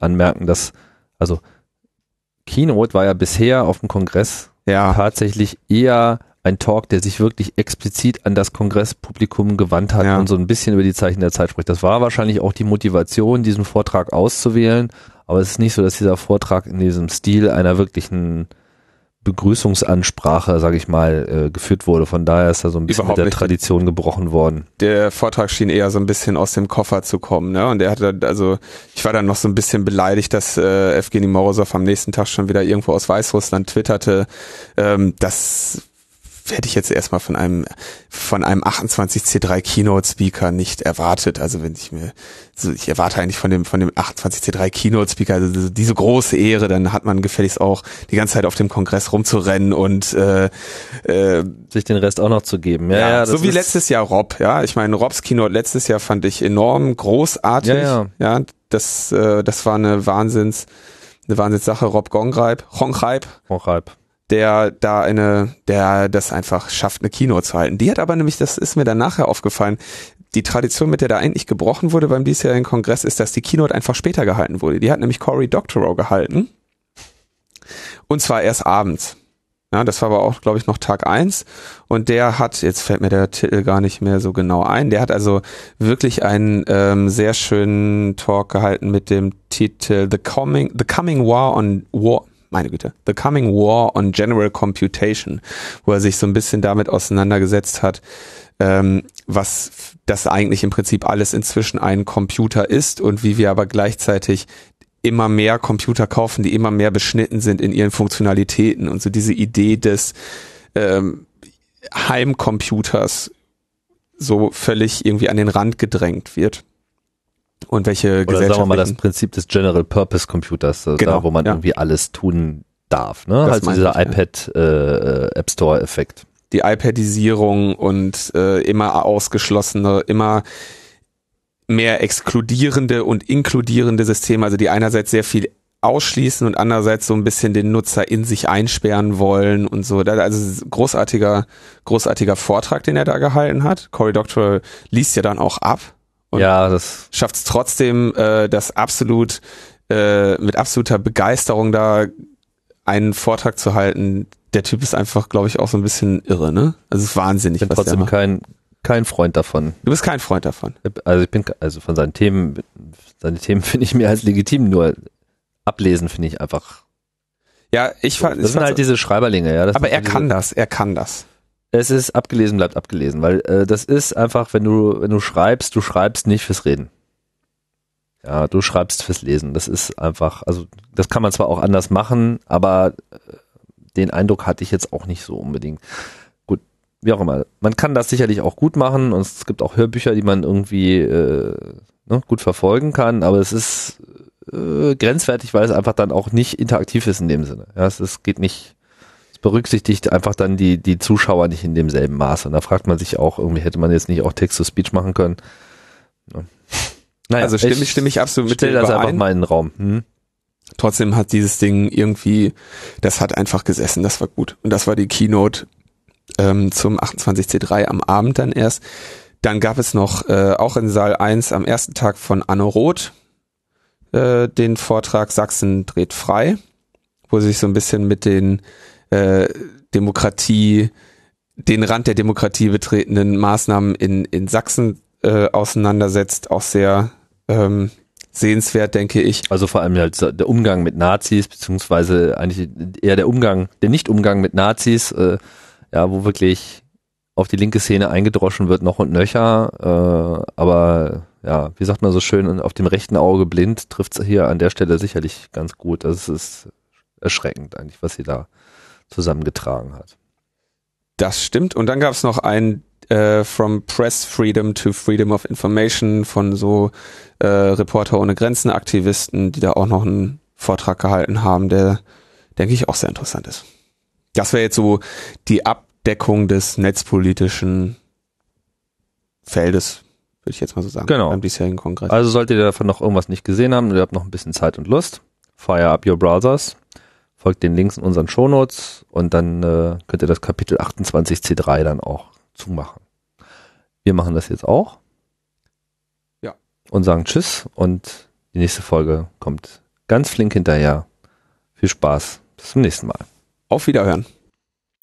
anmerken, dass, also Keynote war ja bisher auf dem Kongress Ja, tatsächlich eher ein Talk, der sich wirklich explizit an das Kongresspublikum gewandt hat Ja. und so ein bisschen über die Zeichen der Zeit spricht. Das war wahrscheinlich auch die Motivation, diesen Vortrag auszuwählen, aber es ist nicht so, dass dieser Vortrag in diesem Stil einer wirklichen Begrüßungsansprache, sage ich mal, äh, geführt wurde. Von daher ist da so ein bisschen Überhaupt mit der. Tradition gebrochen worden. der Vortrag schien eher so ein bisschen aus dem Koffer zu kommen, ne? Und er hatte, also ich war dann noch so ein bisschen beleidigt, dass äh, Evgeny Morozov am nächsten Tag schon wieder irgendwo aus Weißrussland twitterte. Ähm, das hätte ich jetzt erstmal von einem von einem 28C3 Keynote Speaker nicht erwartet. Also wenn ich mir so ich erwarte eigentlich von dem von dem 28C3 Keynote Speaker also diese- große Ehre, dann hat man gefälligst auch die ganze Zeit auf dem Kongress rumzurennen und äh, äh, Sich den Rest auch noch zu geben. Ja, ja, ja, so wie letztes Jahr Rob, ja. Ich meine, Robs Keynote letztes Jahr fand ich enorm großartig. Ja, ja. das, äh, das war eine Wahnsinns, eine Wahnsinnssache. Rob Gongreib, Hongreib, halb. Der da eine, der das einfach schafft, eine Keynote zu halten. Die hat aber nämlich, das ist mir dann nachher aufgefallen, die Tradition, mit der da eigentlich gebrochen wurde beim diesjährigen Kongress, ist, dass die Keynote einfach später gehalten wurde. Die hat nämlich Cory Doctorow gehalten. Und zwar erst abends. Ja, das war aber auch, glaube ich, noch Tag eins Und der hat, jetzt fällt mir der Titel gar nicht mehr so genau ein, der hat also wirklich einen ähm, sehr schönen Talk gehalten mit dem Titel The Coming, The Coming War on War, meine Güte, The Coming War on General Computation, wo er sich so ein bisschen damit auseinandergesetzt hat, ähm, was das eigentlich im Prinzip alles inzwischen ein Computer ist und wie wir aber gleichzeitig immer mehr Computer kaufen, die immer mehr beschnitten sind in ihren Funktionalitäten und so diese Idee des ähm, Heimcomputers so völlig irgendwie an den Rand gedrängt wird. Und welche Oder sagen wir mal das Prinzip des General Purpose Computers, also Genau, da wo man ja. irgendwie alles tun darf. Ne? Das Also dieser ich, iPad äh, App Store Effekt. die iPadisierung und äh, immer ausgeschlossene, immer mehr exkludierende und inkludierende Systeme, also die einerseits sehr viel ausschließen und andererseits so ein bisschen den Nutzer in sich einsperren wollen und so. Also großartiger, großartiger Vortrag, den er da gehalten hat. Cory Doctorow liest ja dann auch ab Und- ja, das schafft es trotzdem, äh, das absolut äh, mit absoluter Begeisterung da einen Vortrag zu halten. Der Typ ist einfach, glaube ich, auch so ein bisschen irre, ne? Also es ist wahnsinnig, ich bin trotzdem kein kein Freund davon. Du bist kein Freund davon. Also ich bin also von seinen Themen, seine Themen finde ich mehr als legitim, nur ablesen finde ich einfach. Ja, ich fand, Das ich sind halt diese Schreiberlinge, ja. Das aber er diese- kann das, er kann das. Es ist abgelesen, bleibt abgelesen, weil äh, das ist einfach, wenn du, wenn du schreibst, du schreibst nicht fürs Reden. Ja, du schreibst fürs Lesen. Das ist einfach, also das kann man zwar auch anders machen, aber äh, den Eindruck hatte ich jetzt auch nicht so unbedingt. Gut, wie auch immer. Man kann das sicherlich auch gut machen und es gibt auch Hörbücher, die man irgendwie äh, ne, gut verfolgen kann, aber es ist äh, grenzwertig, weil es einfach dann auch nicht interaktiv ist in dem Sinne. Ja, es, es geht nicht, berücksichtigt einfach dann die, die Zuschauer nicht in demselben Maße. Und da fragt man sich auch, irgendwie hätte man jetzt nicht auch Text-to-Speech machen können. Ja. Naja, also stimme ich, stimme ich absolut mit dir das einfach mal in den Raum. Hm? Trotzdem hat dieses Ding irgendwie, das hat einfach gesessen, das war gut. Und das war die Keynote ähm, zum 28C3 am Abend dann erst. Dann gab es noch äh, auch in Saal 1 am ersten Tag von Anne Roth äh, den Vortrag Sachsen dreht frei, wo sie sich so ein bisschen mit den äh, Demokratie, den Rand der Demokratie betretenen Maßnahmen in, in Sachsen äh, auseinandersetzt. Auch sehr ähm, sehenswert, denke ich. Also vor allem halt der Umgang mit Nazis, beziehungsweise eigentlich eher der Umgang, der Nicht-Umgang mit Nazis, äh, ja, wo wirklich auf die linke Szene eingedroschen wird, noch und nöcher, äh, aber ja, wie sagt man so schön, auf dem rechten Auge blind trifft es hier an der Stelle sicherlich ganz gut. Das ist erschreckend eigentlich, was sie da zusammengetragen hat. Das stimmt. Und dann gab es noch ein äh, From Press Freedom to Freedom of Information von so äh, Reporter ohne Grenzen Aktivisten, die da auch noch einen Vortrag gehalten haben, der, denke ich, auch sehr interessant ist. Das wäre jetzt so die Abdeckung des netzpolitischen Feldes, würde ich jetzt mal so sagen, Genau. beim diesjährigen Kongress. Also solltet ihr davon noch irgendwas nicht gesehen haben und ihr habt noch ein bisschen Zeit und Lust, fire up your browsers, folgt den Links in unseren Shownotes und dann äh, könnt ihr das Kapitel 28c3 dann auch zumachen. Wir machen das jetzt auch. Ja. Und sagen Tschüss und die nächste Folge kommt ganz flink hinterher. Viel Spaß. Bis zum nächsten Mal. Auf Wiederhören.